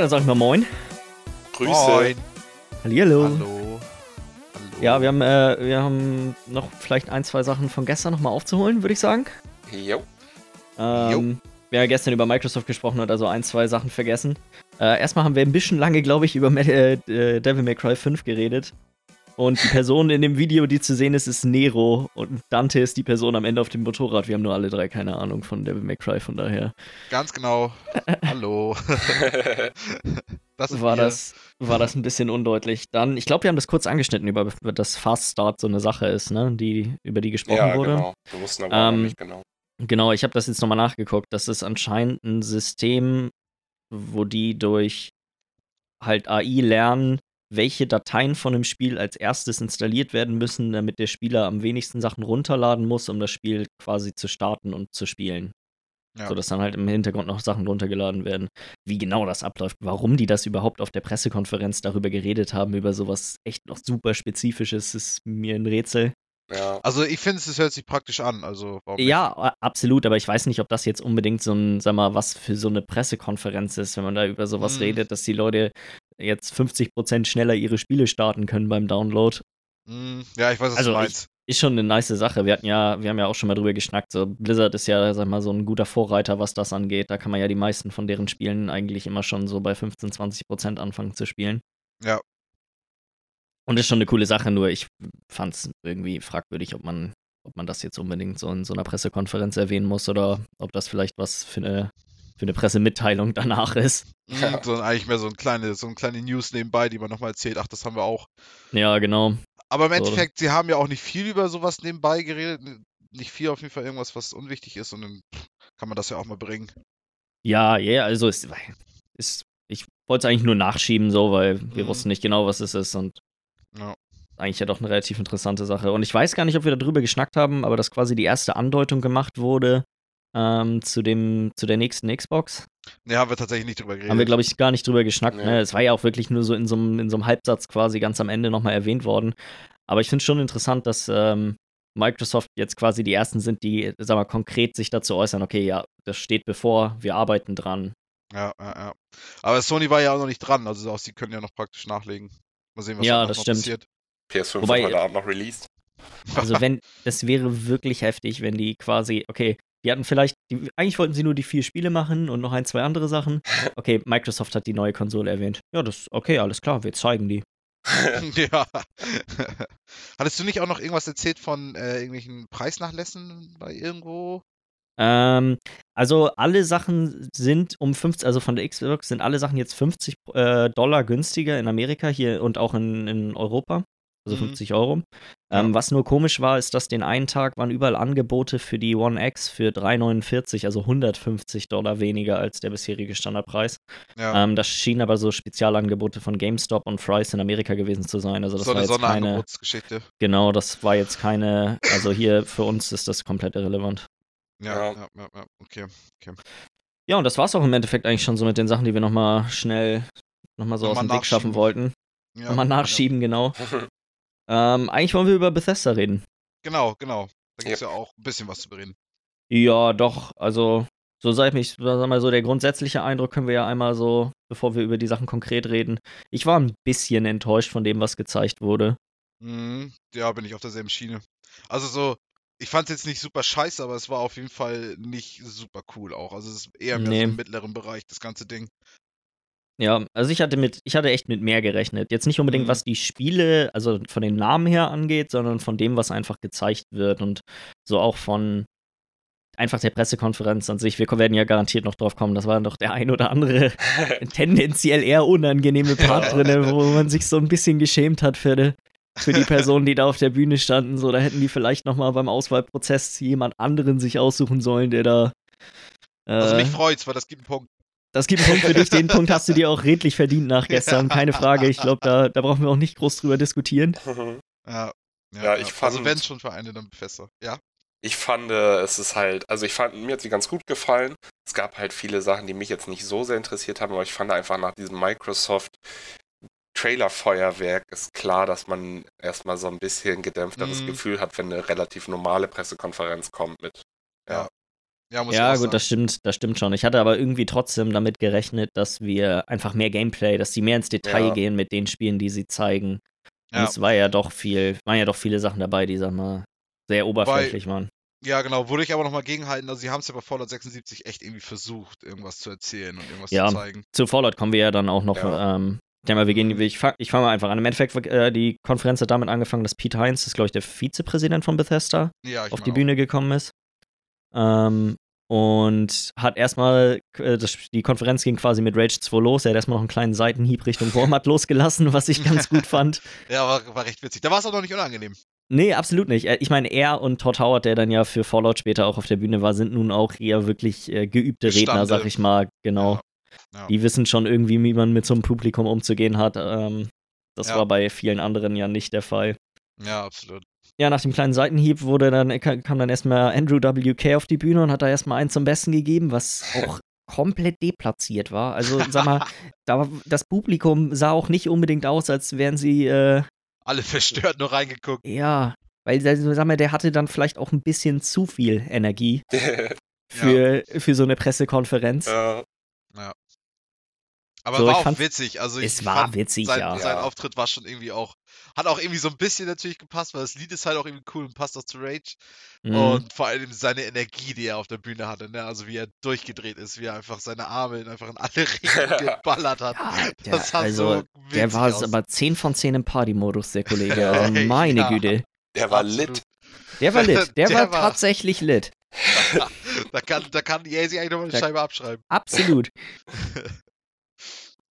Ja, dann sag ich mal Moin. Grüße. Moin. Hallihallo. Hallo. Hallo. Ja, wir haben, äh, wir haben noch vielleicht ein, zwei Sachen von gestern nochmal aufzuholen, würde ich sagen. Jo. Ähm, wir haben ja gestern über Microsoft gesprochen und also ein, zwei Sachen vergessen. Äh, erstmal haben wir ein bisschen lange, glaube ich, über äh, äh, Devil May Cry 5 geredet. Und die Person in dem Video, die zu sehen ist, ist Nero. Und Dante ist die Person am Ende auf dem Motorrad. Wir haben nur alle drei keine Ahnung von Devil May Cry, von daher Ganz genau. Hallo. das war das, war das ein bisschen undeutlich. Dann, ich glaube, wir haben das kurz angeschnitten, über, über das Fast Start so eine Sache ist, ne? Die, über die gesprochen ja, wurde. genau. Wir wussten aber Ähm, nicht genau. Genau, ich habe das jetzt nochmal nachgeguckt. Das ist anscheinend ein System, wo die durch halt AI lernen, welche Dateien von einem Spiel als erstes installiert werden müssen, damit der Spieler am wenigsten Sachen runterladen muss, um das Spiel quasi zu starten und zu spielen. Ja. Sodass dann halt im Hintergrund noch Sachen runtergeladen werden. Wie genau das abläuft, warum die das überhaupt auf der Pressekonferenz darüber geredet haben, über sowas echt noch super Spezifisches, ist mir ein Rätsel. Ja. Also ich finde, es hört sich praktisch an. Also nicht? Ja, absolut, aber ich weiß nicht, ob das jetzt unbedingt so ein, sag mal, was für so eine Pressekonferenz ist, wenn man da über sowas Hm. redet, dass die Leute jetzt 50% schneller ihre Spiele starten können beim Download. Hm, ja, ich weiß, was Also du ich- meinst. Ist schon eine nice Sache. Wir hatten ja, wir haben ja auch schon mal drüber geschnackt. So, Blizzard ist ja, sag mal, so ein guter Vorreiter, was das angeht. Da kann man ja die meisten von deren Spielen eigentlich immer schon so bei 15, 20% anfangen zu spielen. Ja. Und ist schon eine coole Sache, nur ich fand es irgendwie fragwürdig, ob man, ob man das jetzt unbedingt so in so einer Pressekonferenz erwähnen muss oder ob das vielleicht was für eine, für eine Pressemitteilung danach ist. Ja. sondern eigentlich mehr so ein kleine, so ein kleine News nebenbei, die man nochmal erzählt. Ach, das haben wir auch. Ja, genau. Aber im So. Endeffekt, sie haben ja auch nicht viel über sowas nebenbei geredet. Nicht viel, auf jeden Fall irgendwas, was unwichtig ist. Und dann kann man das ja auch mal bringen. Ja, ja, also es ist, ich wollte es eigentlich nur nachschieben, so, weil wir Mhm. wussten nicht genau, was es ist und Ja. eigentlich ja doch eine relativ interessante Sache. Und ich weiß gar nicht, ob wir darüber geschnackt haben, aber dass quasi die erste Andeutung gemacht wurde ähm, zu dem, zu der nächsten Xbox. Ne, haben wir tatsächlich nicht drüber geredet. Haben wir, glaube ich, gar nicht drüber geschnackt. Nee. Ne? Es war ja auch wirklich nur so in so einem, Halbsatz quasi ganz am Ende nochmal erwähnt worden. Aber ich finde es schon interessant, dass ähm, Microsoft jetzt quasi die ersten sind, die, sag mal, konkret sich dazu äußern, okay, ja, das steht bevor, wir arbeiten dran. Ja, ja, ja. Aber Sony war ja auch noch nicht dran. Also auch sie können ja noch praktisch nachlegen. Mal sehen, was Ja, das noch stimmt. passiert. PS5 Wobei- wird heute Abend noch released. Also wenn, das wäre wirklich heftig, wenn die quasi, okay, die hatten vielleicht, die, eigentlich wollten sie nur die vier Spiele machen und noch ein, zwei andere Sachen. Okay, Microsoft hat die neue Konsole erwähnt. Ja, das, okay, alles klar, wir zeigen die. ja. Hattest du nicht auch noch irgendwas erzählt von äh, irgendwelchen Preisnachlässen bei irgendwo? Ähm, also alle Sachen sind um 50, also von der Xbox sind alle Sachen jetzt 50 äh, Dollar günstiger in Amerika hier und auch in, in Europa. Also Mhm. 50 Euro. Ja. Ähm, was nur komisch war, ist, dass den einen Tag waren überall Angebote für die One X für 3,49, also 150 Dollar weniger als der bisherige Standardpreis. Ja. Ähm, das schienen aber so Spezialangebote von GameStop und Fry's in Amerika gewesen zu sein. Also das so war eine jetzt keine, genau, das war jetzt keine, also hier für uns ist das komplett irrelevant. Ja, Ja. ja, ja, ja, okay. Ja, und das war's auch im Endeffekt eigentlich schon so mit den Sachen, die wir nochmal schnell nochmal so Nochmal aus dem Weg schaffen wollten. Ja, nochmal nachschieben, genau. Ähm, eigentlich wollen wir über Bethesda reden. Ja. Genau, genau. Da gibt es ja auch ein bisschen was zu bereden. Ja, doch, also so sag ich, sag mal so, der grundsätzliche Eindruck können wir ja einmal so, bevor wir über die Sachen konkret reden. Ich war ein bisschen enttäuscht von dem, was gezeigt wurde. Mhm. Ja, bin ich auf derselben Schiene. Also so, ich fand es jetzt nicht super scheiße, aber es war auf jeden Fall nicht super cool auch. Also es ist eher mehr Nee. so im mittleren Bereich, das ganze Ding. Ja, also ich hatte mit, ich hatte echt mit mehr gerechnet. Jetzt nicht unbedingt, Mhm. was die Spiele, also von den Namen her angeht, sondern von dem, was einfach gezeigt wird und so auch von einfach der Pressekonferenz an sich. Wir werden ja garantiert noch drauf kommen. Das war doch der ein oder andere tendenziell eher unangenehme Part Ja. drin, wo man sich so ein bisschen geschämt hat für die, für die Personen, die da auf der Bühne standen. So, da hätten die vielleicht noch mal beim Auswahlprozess jemand anderen sich aussuchen sollen, der da. Also mich freut's, weil das gibt einen Punkt. Das gibt einen Punkt für dich. Den Punkt hast du dir auch redlich verdient nach gestern. Keine Frage. Ich glaube, da, da brauchen wir auch nicht groß drüber diskutieren. Ja, Ja, ich Also fand- wenn schon für eine, dann Bethesda. Ja. ich fand, äh, es ist halt, also ich fand, mir hat sie ganz gut gefallen. Es gab halt viele Sachen, die mich jetzt nicht so sehr interessiert haben, aber ich fand einfach nach diesem Microsoft Trailer-Feuerwerk ist klar, dass man erstmal so ein bisschen gedämpfteres Mhm. Gefühl hat, wenn eine relativ normale Pressekonferenz kommt mit. Ja. Ja, muss Ja, ich auch gut, das stimmt, das stimmt schon. Ich hatte aber irgendwie trotzdem damit gerechnet, dass wir einfach mehr Gameplay, dass sie mehr ins Detail Ja. gehen mit den Spielen, die sie zeigen. Und Ja. es war ja doch viel, waren ja doch viele Sachen dabei, die, sag mal, sehr oberflächlich waren. Ja, genau, würde ich aber nochmal gegenhalten. Also, sie haben es ja bei Fallout 76 echt irgendwie versucht, irgendwas zu erzählen und irgendwas Ja. zu zeigen. Zu Fallout kommen wir ja dann auch noch. Ja. Ähm, ich denke mal, wir gehen, ich fange fang mal einfach an. Im Endeffekt, äh, die Konferenz hat damit angefangen, dass Pete Heinz, das ist glaube ich der Vizepräsident von Bethesda, Ja, auf die auch. Bühne gekommen ist. Ähm, und hat erstmal, äh, das, die Konferenz ging quasi mit Rage 2 los. Er hat erstmal noch einen kleinen Seitenhieb Richtung Walmart losgelassen, was ich ganz gut fand. Ja, war, war recht witzig. Da war es auch noch nicht unangenehm. Nee, absolut nicht. Ich meine, er und Todd Howard, der dann ja für Fallout später auch auf der Bühne war, sind nun auch eher wirklich äh, geübte Redner, Gestande. sag ich mal. Genau. Ja. Ja. Die wissen schon irgendwie, wie man mit so einem Publikum umzugehen hat. Ähm, das Ja. war bei vielen anderen ja nicht der Fall. Ja, absolut. Ja, nach dem kleinen Seitenhieb wurde dann, ka- kam dann erstmal Andrew WK auf die Bühne und hat da erstmal einen zum Besten gegeben, was auch komplett deplatziert war. Also, sag mal, da, das Publikum sah auch nicht unbedingt aus, als wären sie, äh, Alle verstört nur reingeguckt. ja, weil, also, sag mal, der hatte dann vielleicht auch ein bisschen zu viel Energie für, für so eine Pressekonferenz. ja, Aber So, war ich auch fand- witzig. Also ich es war witzig, sein, ja. sein Ja. Auftritt war schon irgendwie auch, hat auch irgendwie so ein bisschen natürlich gepasst, weil das Lied ist halt auch irgendwie cool und passt auch zu Rage. Mhm. Und vor allem seine Energie, die er auf der Bühne hatte, ne? Also wie er durchgedreht ist, wie er einfach seine Arme in- einfach in alle Richtungen geballert hat. Ja, der, das sah also, so der war aus. aber 10 von 10 im Party-Modus, der Kollege. Also, Ja. meine Güte. der war Absolut. lit. Der war lit. Der, Der war, war- tatsächlich lit. da kann, da kann EA sich eigentlich nochmal eine Da- Scheibe abschreiben. Absolut.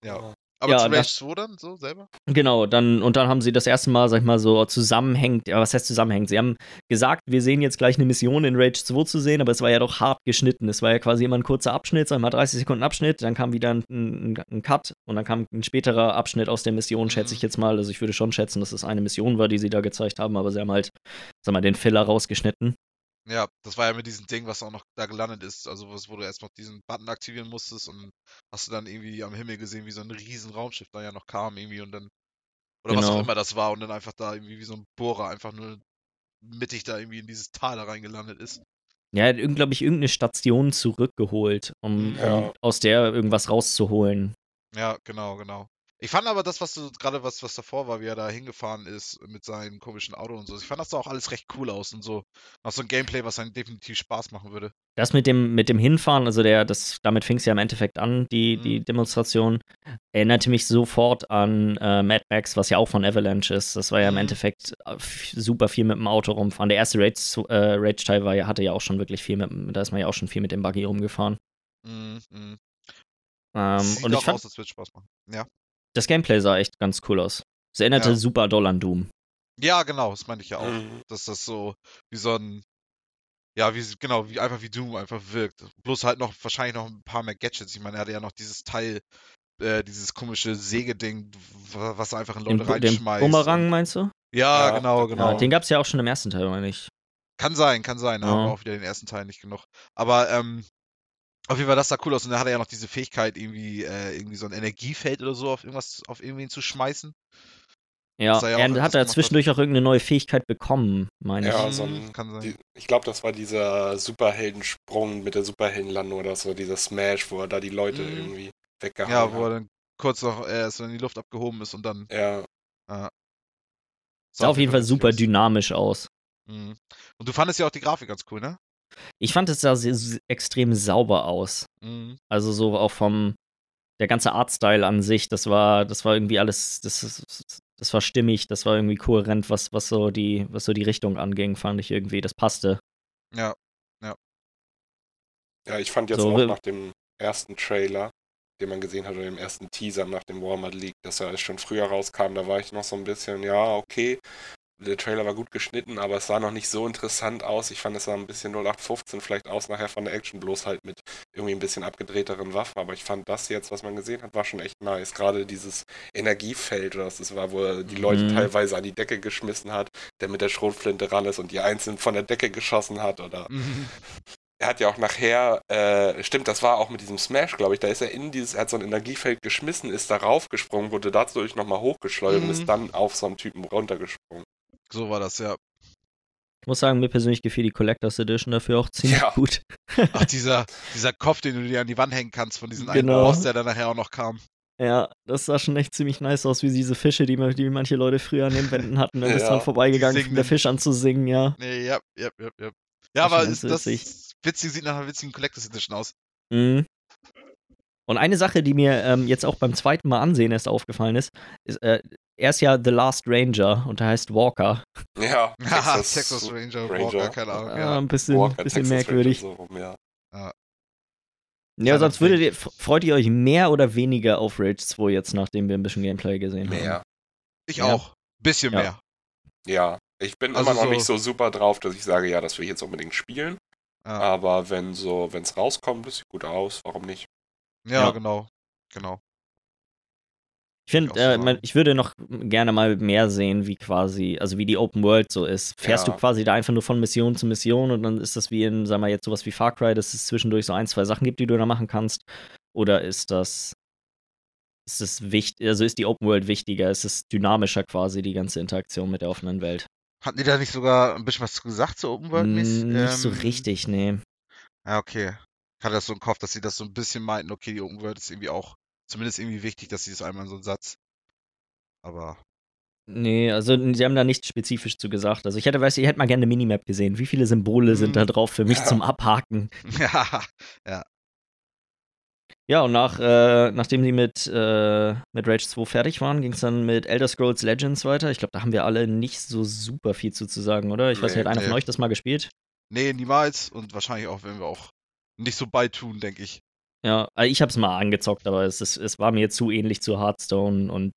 Ja. Aber Ja, zu Rage das- 2 dann, so selber? Genau, dann, und dann haben sie das erste Mal, sag ich mal, so zusammenhängend, ja, was heißt zusammenhängend? Sie haben gesagt, wir sehen jetzt gleich eine Mission in Rage 2 zu sehen, aber es war ja doch hart geschnitten. Es war ja quasi immer ein kurzer Abschnitt, sag ich mal 30 Sekunden Abschnitt, dann kam wieder ein, ein, ein Cut und dann kam ein späterer Abschnitt aus der Mission, schätze ich Mhm. jetzt mal. Also ich würde schon schätzen, dass es eine Mission war, die sie da gezeigt haben, aber sie haben halt, sag mal, den Filler rausgeschnitten. Ja, das war ja mit diesem Ding, was auch noch da gelandet ist. Also, was, wo du erst noch diesen Button aktivieren musstest und hast du dann irgendwie am Himmel gesehen, wie so ein riesen Raumschiff da ja noch kam irgendwie und dann. Oder was auch Genau. immer das war und dann einfach da irgendwie wie so ein Bohrer einfach nur mittig da irgendwie in dieses Tal da reingelandet ist. Ja, er hat, glaube ich, irgendeine Station zurückgeholt, um, Ja. um aus der irgendwas rauszuholen. Ja, genau, genau. Ich fand aber das, was du gerade was, was davor war, wie er da hingefahren ist mit seinem komischen Auto und so. Ich fand das da auch alles recht cool aus und so. Auch so ein Gameplay, was dann definitiv Spaß machen würde. Das mit dem, mit dem Hinfahren, also der, das, damit fing es ja im Endeffekt an, die, die Mhm. Demonstration, erinnerte mich sofort an äh, Mad Max, was ja auch von Avalanche ist. Das war ja im Mhm. Endeffekt äh, super viel mit dem Auto rumfahren. Der erste Rage, äh, Rage-Teil war ja, hatte ja auch schon wirklich viel mit, da ist man ja auch schon viel mit dem Buggy rumgefahren. Mhm, mhm. Ähm, Sieht und ich auch fand, aus, als würde Spaß machen. Ja. Das Gameplay sah echt ganz cool aus. Es erinnerte Ja. super doll an Doom. Ja, genau, das meine ich ja auch. Mhm. Dass das so wie so ein, ja, wie, genau, wie einfach wie Doom einfach wirkt. Bloß halt noch, wahrscheinlich noch ein paar mehr Gadgets. Ich meine, er hatte ja noch dieses Teil, äh, dieses komische Sägeding, wa- was er einfach in Den, Leute Bu- den reinschmeißt. Bumerang, meinst du? Ja, Ja, genau, ja, genau. Ja, den gab es ja auch schon im ersten Teil, meine ich. Kann sein, kann sein. Da haben Ja. wir auch wieder den ersten Teil nicht genug. Aber ähm, auf jeden Fall, das sah cool aus. Und dann hat er ja noch diese Fähigkeit, irgendwie, äh, irgendwie so ein Energiefeld oder so auf irgendwas, auf irgendwen zu schmeißen. Ja, er ja auch er hat hat. zwischendurch auch irgendeine neue Fähigkeit bekommen, meine ich. Ja, so ein- kann sein. Die, ich glaube, das war dieser Superheldensprung mit der Superheldenlandung oder so, dieser Smash, wo er da die Leute Mhm. irgendwie weggehauen ja, wo er hat. dann kurz noch äh, so in die Luft abgehoben ist und dann. Ja, Sah auf jeden Fall super dynamisch aus. Mhm. Und du fandest ja auch die Grafik ganz cool, ne? Ich fand es sah sehr, sehr, extrem sauber aus. Mhm. Also so auch vom der ganze Artstyle an sich, das war das war irgendwie alles das ist- das war stimmig, das war irgendwie kohärent, was was so die was so die Richtung anging, fand ich irgendwie, das passte. Ja. ja, ich fand jetzt So, auch nach dem ersten Trailer, den man gesehen hat, oder dem ersten Teaser nach dem Walmart League, dass er schon früher rauskam, da war ich noch so ein bisschen, ja, okay. Der Trailer war gut geschnitten, aber es sah noch nicht so interessant aus. Ich fand, es sah ein bisschen 0815 vielleicht aus nachher von der Action, bloß halt mit irgendwie ein bisschen abgedrehteren Waffen. Aber ich fand das jetzt, was man gesehen hat, war schon echt nice. Gerade dieses Energiefeld, oder was das war, wo er die Leute Mhm. teilweise an die Decke geschmissen hat, der mit der Schrotflinte ran ist und die einzeln von der Decke geschossen hat. Oder Mhm. er hat ja auch nachher, äh, stimmt, das war auch mit diesem Smash, glaube ich, da ist er in dieses, er hat so ein Energiefeld geschmissen, ist darauf gesprungen, wurde dadurch nochmal hochgeschleudert und Mhm. ist dann auf so einen Typen runtergesprungen. So war das, ja. Ich muss sagen, mir persönlich gefiel die Collectors Edition dafür auch ziemlich Ja. gut. Ach, dieser, dieser Kopf, den du dir an die Wand hängen kannst von diesem einen Genau. Boss, der dann nachher auch noch kam. Ja, das sah schon echt ziemlich nice aus, wie diese Fische, die, man- die manche Leute früher an den Wänden hatten. Dann ist Ja, dran vorbeigegangen, die fing der. Fisch an zu singen, ja. Nee, ja, ja, ja, ja. Ja, aber ist das witzig sieht nach einer witzigen Collectors Edition aus. Mhm. Und eine Sache, die mir ähm, jetzt auch beim zweiten Mal ansehen erst aufgefallen ist, ist äh, er ist ja The Last Ranger und der heißt Walker. Ja, Haha, Texas Ranger, Ranger. Walker, keine Ahnung. Ah, Ja. ein bisschen, Walker, bisschen Texas merkwürdig. So rum, ja. Ja, Kleiner sonst würdet ihr, freut ihr euch mehr oder weniger auf Rage 2 jetzt, nachdem wir ein bisschen Gameplay gesehen haben? Mehr. Ich Ja. auch. Bisschen Ja. mehr. Ja, ich bin Also immer noch so- nicht so super drauf, dass ich sage, ja, das will ich jetzt unbedingt spielen. Ja, Aber wenn so, wenn es rauskommt, das sieht gut aus, warum nicht? Ja, Ja. genau. Genau. Ich finde, so äh, ich würde noch gerne mal mehr sehen, wie quasi, also wie die Open World so ist. Fährst Ja. du quasi da einfach nur von Mission zu Mission und dann ist das wie in, sagen wir jetzt sowas wie Far Cry, dass es zwischendurch so ein, zwei Sachen gibt, die du da machen kannst? Oder ist das, ist das wichtig, also ist die Open World wichtiger? Ist es dynamischer quasi, die ganze Interaktion mit der offenen Welt? Hatten die da nicht sogar ein bisschen was zu gesagt zu Open World? Nicht so Ähm, richtig, nee. Ja, okay. Hatte das so im Kopf, dass sie das so ein bisschen meinten, okay, die Open World ist irgendwie auch zumindest irgendwie wichtig, dass sie das einmal in so einen Satz. Aber Nee, also sie haben da nichts spezifisch zu gesagt. Also ich hätte, weiß ich, hätte mal gerne eine Minimap gesehen. Wie viele Symbole sind da drauf für mich Ja. zum Abhaken? ja, Ja, und nach, äh, nachdem sie mit, äh, mit Rage 2 fertig waren, ging es dann mit Elder Scrolls Legends weiter. Ich glaube, da haben wir alle nicht so super viel zu, zu sagen, oder? Ich weiß nicht, Nee, hat einer nee. von euch das mal gespielt? nee, niemals und wahrscheinlich auch, wenn wir auch nicht so beitun, denke ich. Ja, also ich habe es mal angezockt, aber es, ist, es war mir zu ähnlich zu Hearthstone und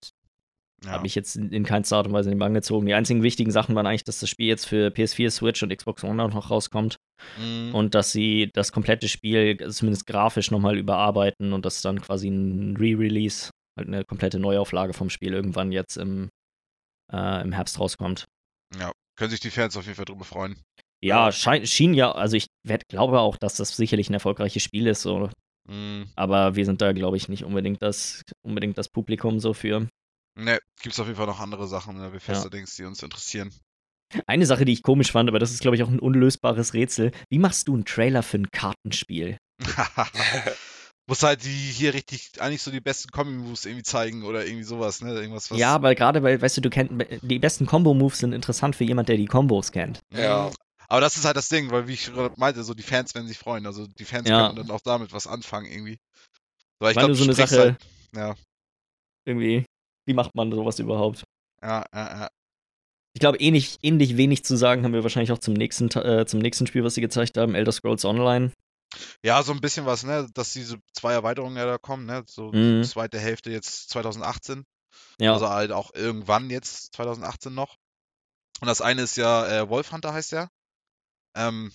Ja. habe mich jetzt in, in keinster Art und Weise in den Bann gezogen. Die einzigen wichtigen Sachen waren eigentlich, dass das Spiel jetzt für PS4, Switch und Xbox One auch noch rauskommt Mhm. und dass sie das komplette Spiel zumindest grafisch nochmal überarbeiten und das dann quasi ein Re-Release, halt eine komplette Neuauflage vom Spiel irgendwann jetzt im, äh, im Herbst rauskommt. ja, können sich die Fans auf jeden Fall drüber freuen. Ja, schein, schien ja, also ich werd, glaube auch, dass das sicherlich ein erfolgreiches Spiel ist, so, Mhm. aber wir sind da, glaube ich, nicht unbedingt das, unbedingt das Publikum so für. Ne, gibt's auf jeden Fall noch andere Sachen, ne, Bethesda-Dings, die uns interessieren. Eine Sache, die ich komisch fand, aber das ist, glaube ich, auch ein unlösbares Rätsel. Wie machst du einen Trailer für ein Kartenspiel? Muss halt die hier richtig, eigentlich so die besten Kombi-Moves irgendwie zeigen oder irgendwie sowas, ne? Irgendwas, was. Ja, aber gerade, weil, weißt du, du kennst, die besten Combo-Moves sind interessant für jemand, der die Combos kennt. Ja. Aber das ist halt das Ding, weil wie ich meinte, so die Fans werden sich freuen. Also die Fans Ja. können dann auch damit was anfangen irgendwie. So, ich Weil glaub, du so eine Sache- Halt, ja, Irgendwie, wie macht man sowas überhaupt? ja, ja, ja. Ich glaube, ähnlich, ähnlich wenig zu sagen haben wir wahrscheinlich auch zum nächsten, äh, zum nächsten Spiel, was sie gezeigt haben, Elder Scrolls Online. Ja, so ein bisschen was, ne? Dass diese zwei Erweiterungen ja da kommen, ne? So Mhm. zweite Hälfte jetzt 2018. Ja, Also halt auch irgendwann jetzt 2018 noch. Und das eine ist ja äh, Wolf Hunter heißt der. Ähm,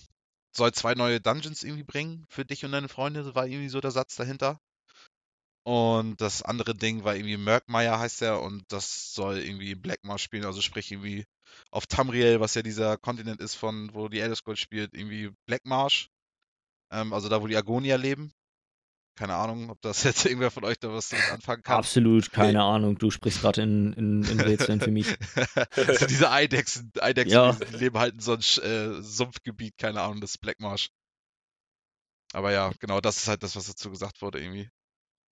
soll zwei neue Dungeons irgendwie bringen für dich und deine Freunde, war irgendwie so der Satz dahinter. Und das andere Ding war irgendwie Murkmire heißt der und das soll irgendwie Blackmar spielen, also sprich irgendwie auf Tamriel, was ja dieser Kontinent ist, von wo die Elder Scrolls spielt, irgendwie Blackmarsh. Ähm, also da, wo die Argonia leben. Keine Ahnung, ob das jetzt irgendwer von euch da was damit anfangen kann. absolut, keine Ahnung. Du sprichst gerade in, in, in Rätseln für mich. so diese Eidechsen, Eidechsen, Ja. die, leben halt in so einem äh, Sumpfgebiet, keine Ahnung, das ist Blackmarsh. Aber ja, genau, das ist halt das, was dazu gesagt wurde irgendwie.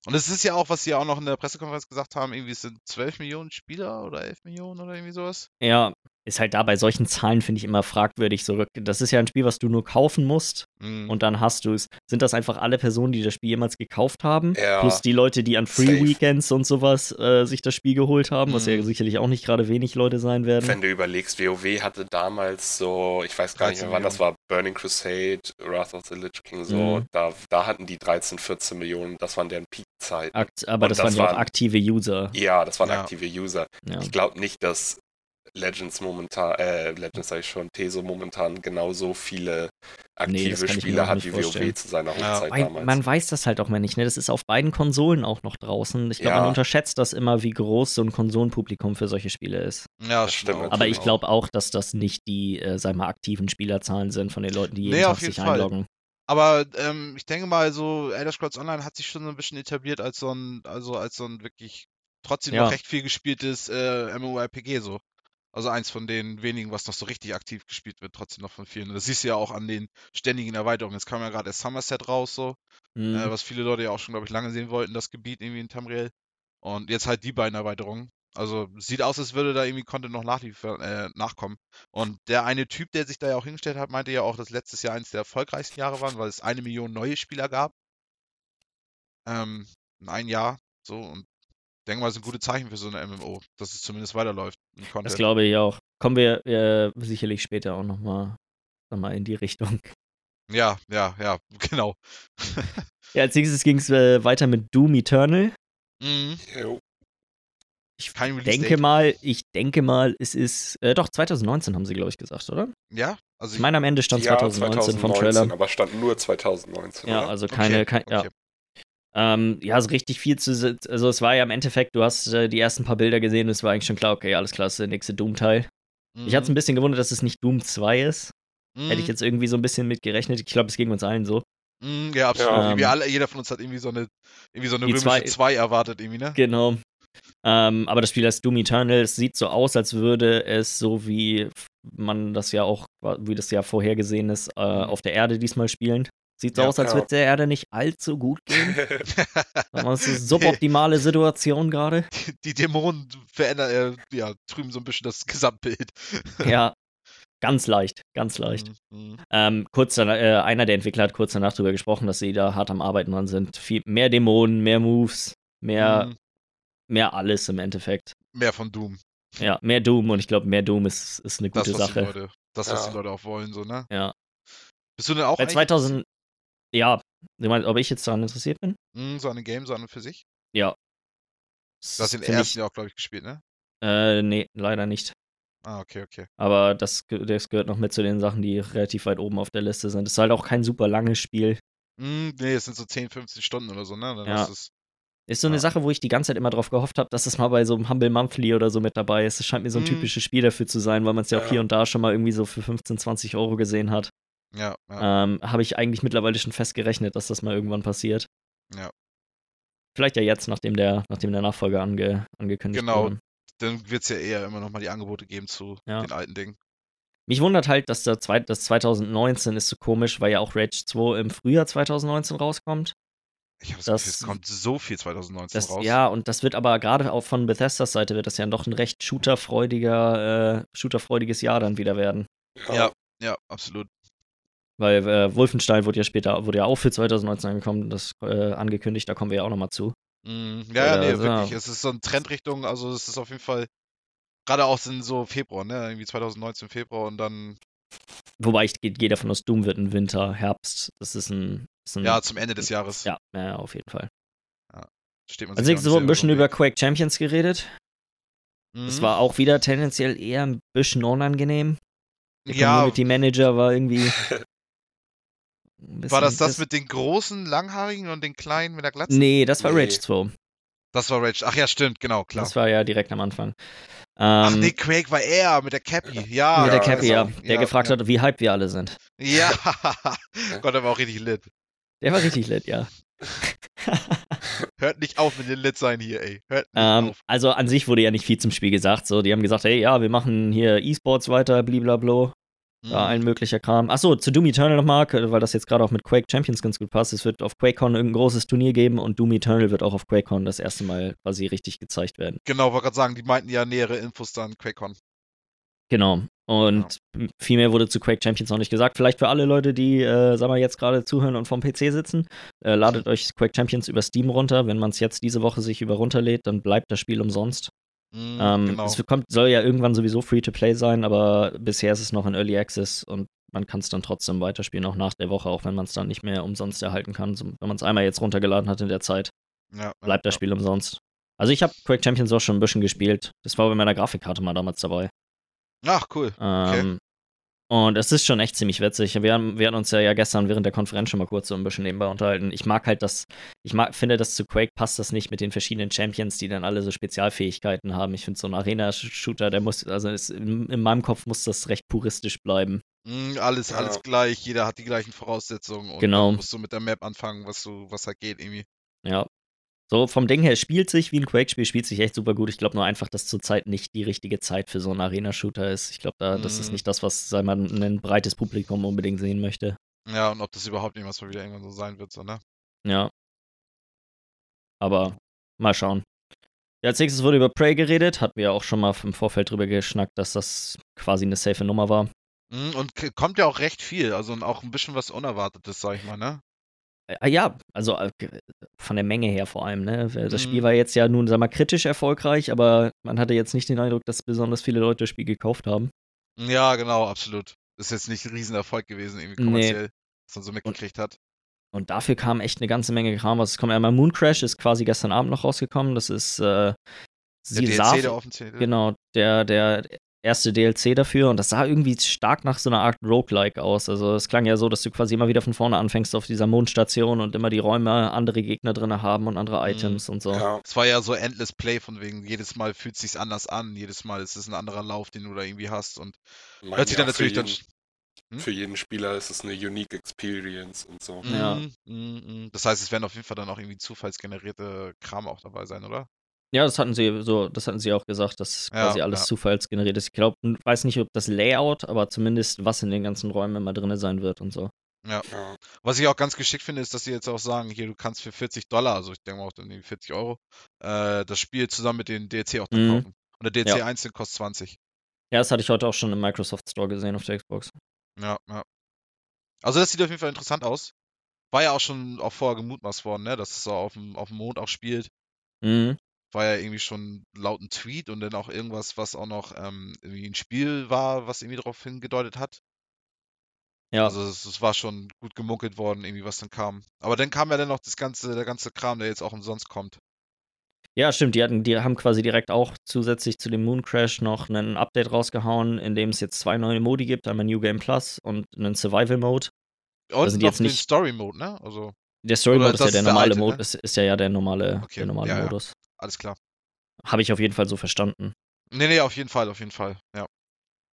Und es ist ja auch, was sie ja auch noch in der Pressekonferenz gesagt haben, irgendwie es sind 12 Millionen Spieler oder 11 Millionen oder irgendwie sowas. Ja, ist halt da bei solchen Zahlen, finde ich, immer fragwürdig. So, das ist ja ein Spiel, was du nur kaufen musst Mhm. und dann hast du es. Sind das einfach alle Personen, die das Spiel jemals gekauft haben? Ja. Plus die Leute, die an Free Safe. Weekends und sowas äh, sich das Spiel geholt haben, was ja Mhm. sicherlich auch nicht gerade wenig Leute sein werden. Wenn du überlegst, WoW hatte damals so, ich weiß gar nicht mehr 13 wann das war, Burning Crusade, Wrath of the Lich King, so, Mhm. da, da hatten die 13, 14 Millionen, das waren deren Peakzeiten. Akt, aber das, das waren ja auch aktive User. Ja, das waren Ja. aktive User. Ja. Ich glaube nicht, dass Legends momentan, äh, Legends sag ich schon, Teso momentan genauso viele aktive mir Spieler hat wie vorstellen. WoW zu seiner Ja. Hochzeit Weil damals. man weiß das halt auch mal nicht, ne? Das ist auf beiden Konsolen auch noch draußen. Ich glaube, Ja. man unterschätzt das immer, wie groß so ein Konsolenpublikum für solche Spiele ist. Ja, Das stimmt natürlich. Aber ich auch. glaube auch, dass das nicht die, äh, sag mal, aktiven Spielerzahlen sind von den Leuten, die jeden Nee, Tag auf jeden sich Fall. einloggen. Aber ähm, ich denke mal, so Elder Scrolls Online hat sich schon so ein bisschen etabliert als so ein, also als so ein wirklich trotzdem Ja. noch recht viel gespieltes äh, MMORPG so. Also eins von den wenigen, was noch so richtig aktiv gespielt wird, trotzdem noch von vielen. Und das siehst du ja auch an den ständigen Erweiterungen. Jetzt kam ja gerade das Somerset raus, so, Mhm. äh, was viele Leute ja auch schon, glaube ich, lange sehen wollten, das Gebiet irgendwie in Tamriel. Und jetzt halt die beiden Erweiterungen. Also sieht aus, als würde da irgendwie Content noch nachliefern, äh, nachkommen. Und der eine Typ, der sich da ja auch hingestellt hat, meinte ja auch, dass letztes Jahr eines der erfolgreichsten Jahre waren, weil es eine Million neue Spieler gab. Ähm, in ein Jahr. So, und denke mal, das sind gute Zeichen für so eine MMO, dass es zumindest weiterläuft. Das glaube ich auch. Kommen wir äh, sicherlich später auch nochmal noch mal in die Richtung. Ja, ja, ja, genau. Ja, als nächstes ging es äh, weiter mit Doom Eternal. mhm. Jo. Ich denke Date. mal, ich denke mal, es ist, äh, doch, 2019 haben sie, glaube ich, gesagt, oder? Ja, also Ich meine, am Ende stand ja, 2019, vom Trailer. aber stand nur 2019. Ja, oder? also keine, okay, kein, ja. Ähm, ja, so richtig viel zu, also es war ja im Endeffekt, du hast äh, die ersten paar Bilder gesehen und es war eigentlich schon klar, okay, alles klar, das ist der nächste Doom-Teil. Ich hatte es ein bisschen gewundert, dass es nicht Doom 2 ist. Mhm. Hätte ich jetzt irgendwie so ein bisschen mit gerechnet. Ich glaube, es ging uns allen so. Mhm, ja, absolut. Ähm, alle, jeder von uns hat irgendwie so eine, irgendwie so eine die römische zwei- 2 erwartet, irgendwie, ne? Genau. Ähm, aber das Spiel heißt Doom Eternal. Es sieht so aus, als würde es so wie man das ja auch, wie das ja vorhergesehen ist, äh, Mhm. auf der Erde diesmal spielen. Sieht so Ja, aus, als würde der Erde nicht allzu gut gehen. Es ist eine suboptimale Situation gerade. Die Dämonen verändern, äh, ja, trüben so ein bisschen das Gesamtbild. Ja, ganz leicht, ganz leicht. Mhm, mhm. Ähm, kurz danach, äh, einer der Entwickler hat kurz danach darüber gesprochen, dass sie da hart am Arbeiten dran sind. Viel, mehr Dämonen, mehr Moves, mehr, Mhm. mehr alles im Endeffekt. Mehr von Doom. Ja, mehr Doom und ich glaube, mehr Doom ist, ist eine Das, gute die Sache. Leute, das, was Ja. die Leute auch wollen, so, ne? Ja. Bist du denn auch Bei eigentlich 2000, ja, du meinst, ob ich jetzt daran interessiert bin? Mhm, so an einem Game, so an und für sich? Ja. Du hast den ersten ja auch, glaube ich, gespielt, ne? äh, nee, leider nicht. Ah, okay, okay. Aber das, das gehört noch mit zu den Sachen, die relativ weit oben auf der Liste sind. Es ist halt auch kein super langes Spiel. Mhm, nee, es sind so 10, 15 Stunden oder so, ne? Dann Ja. ist es, Ist so eine Ja. Sache, wo ich die ganze Zeit immer drauf gehofft habe, dass es mal bei so einem Humble Monthly oder so mit dabei ist. Es scheint mir so ein Mhm. typisches Spiel dafür zu sein, weil man es ja auch Ja. hier und da schon mal irgendwie so für 15, 20 Euro gesehen hat. Ja, ja. Ähm, habe ich eigentlich mittlerweile schon fest gerechnet, dass das mal irgendwann passiert. Ja. Vielleicht ja jetzt, nachdem der, nachdem der Nachfolger ange, angekündigt Genau. wurde. Dann wird es ja eher immer noch mal die Angebote geben zu Ja. den alten Dingen. Mich wundert halt, dass der zweit, das 2019 ist so komisch, weil ja auch Rage 2 im Frühjahr 2019 rauskommt. Ich habe das, Gefühl, es kommt so viel 2019 Das, raus. ja, und das wird aber gerade auch von Bethesdas Seite wird das ja doch ein recht shooterfreudiger, äh, shooterfreudiges Jahr dann wieder werden. Ja, ja, absolut. Weil äh, Wolfenstein wurde ja später, wurde ja auch für 2019 angekommen, das äh, angekündigt, da kommen wir ja auch nochmal zu. Mm, ja, ja, nee, so. wirklich. Es ist so eine Trendrichtung, also es ist auf jeden Fall, gerade auch in so Februar, ne? Irgendwie 2019 Februar und dann, Wobei ich gehe geh davon aus, Doom wird ein Winter, Herbst. Das ist ein. Ist ein ja, zum Ende des Jahres ja, ja, auf jeden Fall. steht man Als nächstes wurde ein bisschen über Quake Champions geredet. Weg. Das Mhm. war auch wieder tendenziell eher ein bisschen unangenehm. Der ja, Community Manager war irgendwie. war das bisschen- das mit den großen, langhaarigen und den kleinen mit der Glatze? Nee, das war Nee. Rage 2. Das war Rage. Ach ja, stimmt, genau, klar. Das war ja direkt am Anfang. Ach Ähm, nee, Quake war er mit der Cappy. Ja, mit der ja, Cappy, ja. genau. Der gefragt hat, wie hyped wir alle sind. Ja, Gott, der war auch richtig lit. Der war richtig lit, ja. Hört nicht auf mit den Lit sein hier, ey. Hört nicht ähm, auf. also an sich wurde ja nicht viel zum Spiel gesagt. So, die haben gesagt, hey, ja, wir machen hier E-Sports weiter, blablabla. Ja, Mhm. ein möglicher Kram. Achso, zu Doom Eternal nochmal, weil das jetzt gerade auch mit Quake Champions ganz gut passt. Es wird auf QuakeCon irgendein großes Turnier geben und Doom Eternal wird auch auf QuakeCon das erste Mal quasi richtig gezeigt werden. Genau, wollte gerade sagen, die meinten ja nähere Infos dann QuakeCon. Genau. Und viel mehr wurde zu Quake Champions noch nicht gesagt. Vielleicht für alle Leute, die, äh, sagen wir, jetzt gerade zuhören und vom PC sitzen, äh, ladet euch Quake Champions über Steam runter. Wenn man es jetzt diese Woche sich über runterlädt, dann bleibt das Spiel umsonst. Mhm, Ähm, genau. Es kommt, soll ja irgendwann sowieso Free-to-Play sein, aber bisher ist es noch in Early Access und man kann es dann trotzdem weiterspielen, auch nach der Woche, auch wenn man es dann nicht mehr umsonst erhalten kann. Wenn man es einmal jetzt runtergeladen hat in der Zeit, Ja, bleibt ja, das Spiel umsonst. Also ich habe Quake Champions auch schon ein bisschen gespielt. Das war bei meiner Grafikkarte mal damals dabei. Ach, cool. Ähm, Und es ist schon echt ziemlich witzig. Wir haben, wir hatten uns ja, ja gestern während der Konferenz schon mal kurz so ein bisschen nebenbei unterhalten. Ich mag halt das, ich mag, finde, dass zu Quake passt das nicht mit den verschiedenen Champions, die dann alle so Spezialfähigkeiten haben. Ich finde, so ein Arena-Shooter, der muss, also ist, in, in meinem Kopf muss das recht puristisch bleiben. Mhm, alles, Ja. alles gleich, jeder hat die gleichen Voraussetzungen und Genau. dann musst du mit der Map anfangen, was du, was halt geht irgendwie. So vom Ding her spielt sich wie ein Quake-Spiel, spielt sich echt super gut. Ich glaube nur einfach, dass zurzeit nicht die richtige Zeit für so einen Arena-Shooter ist. Ich glaube, da, das ist Mhm. nicht das, was sei mal, ein breites Publikum unbedingt sehen möchte. Ja, und ob das überhaupt irgendwas mal wieder irgendwann so sein wird, so, ne? Ja. Aber mal schauen. Ja, als nächstes wurde über Prey geredet. Hatten wir ja auch schon mal im Vorfeld drüber geschnackt, dass das quasi eine safe Nummer war. Mhm, Und kommt ja auch recht viel, also auch ein bisschen was Unerwartetes, sag ich mal, ne? Äh, ja, also äh, von der Menge her vor allem. Ne? Das Spiel Mhm. war jetzt ja nun, sag mal, kritisch erfolgreich, aber man hatte jetzt nicht den Eindruck, dass besonders viele Leute das Spiel gekauft haben. Ja, genau, absolut. Ist jetzt nicht ein Riesenerfolg gewesen, irgendwie Nee. kommerziell, was man so mitgekriegt hat. Und dafür kam echt eine ganze Menge Kram. Was es kommt einmal Moon Crash ist quasi gestern Abend noch rausgekommen. Das ist äh, Der sie DLC, sah- der genau der der erste DLC dafür und das sah irgendwie stark nach so einer Art Roguelike aus. Also es klang ja so, dass du quasi immer wieder von vorne anfängst auf dieser Mondstation und immer die Räume andere Gegner drin haben und andere Mhm. Items und so. Ja, Es war ja so Endless Play von wegen, jedes Mal fühlt sich's anders an, jedes Mal ist es ein anderer Lauf, den du da irgendwie hast und meinen hört sich ja dann natürlich dann. jeden, Hm? für jeden Spieler ist es eine unique Experience und so. Ja. Mm, mm. Das heißt, es werden auf jeden Fall dann auch irgendwie zufallsgenerierte Kram auch dabei sein, oder? Ja, das hatten sie so, das hatten sie auch gesagt, dass Ja, quasi alles ja. zufallsgeneriert ist. Ich glaube, weiß nicht, ob das Layout, aber zumindest was in den ganzen Räumen immer drin sein wird und so. Ja, Was ich auch ganz geschickt finde, ist, dass sie jetzt auch sagen, hier, du kannst für 40 Dollar, also ich denke mal auch dann irgendwie 40 Euro, äh, das Spiel zusammen mit den DLC auch dann Mhm. kaufen. Und der DLC Ja. einzeln kostet 20. Ja, das hatte ich heute auch schon im Microsoft Store gesehen auf der Xbox. Ja, ja. Also das sieht auf jeden Fall interessant aus. War ja auch schon auch vorher gemutmaßt worden, ne, dass es so auf dem, auf dem Mond auch spielt. Mhm. War ja irgendwie schon laut ein Tweet und dann auch irgendwas, was auch noch ähm, irgendwie ein Spiel war, was irgendwie darauf hingedeutet hat. Ja, Also es, es war schon gut gemunkelt worden, irgendwie was dann kam. Aber dann kam ja dann noch das ganze, der ganze Kram, der jetzt auch umsonst kommt. ja, stimmt. Die, hatten, die haben quasi direkt auch zusätzlich zu dem Moon Crash noch ein Update rausgehauen, in dem es jetzt zwei neue Modi gibt: einmal New Game Plus und einen Survival Mode. Und sind noch jetzt nicht- Story Mode, ne? Also Der Story Mode ist ja das der normale Mode, ne? ist, ist ja, ja der normale, Okay, der normale ja, ja. Alles klar. Habe ich auf jeden Fall so verstanden. Nee, nee, auf jeden Fall, auf jeden Fall. Ja.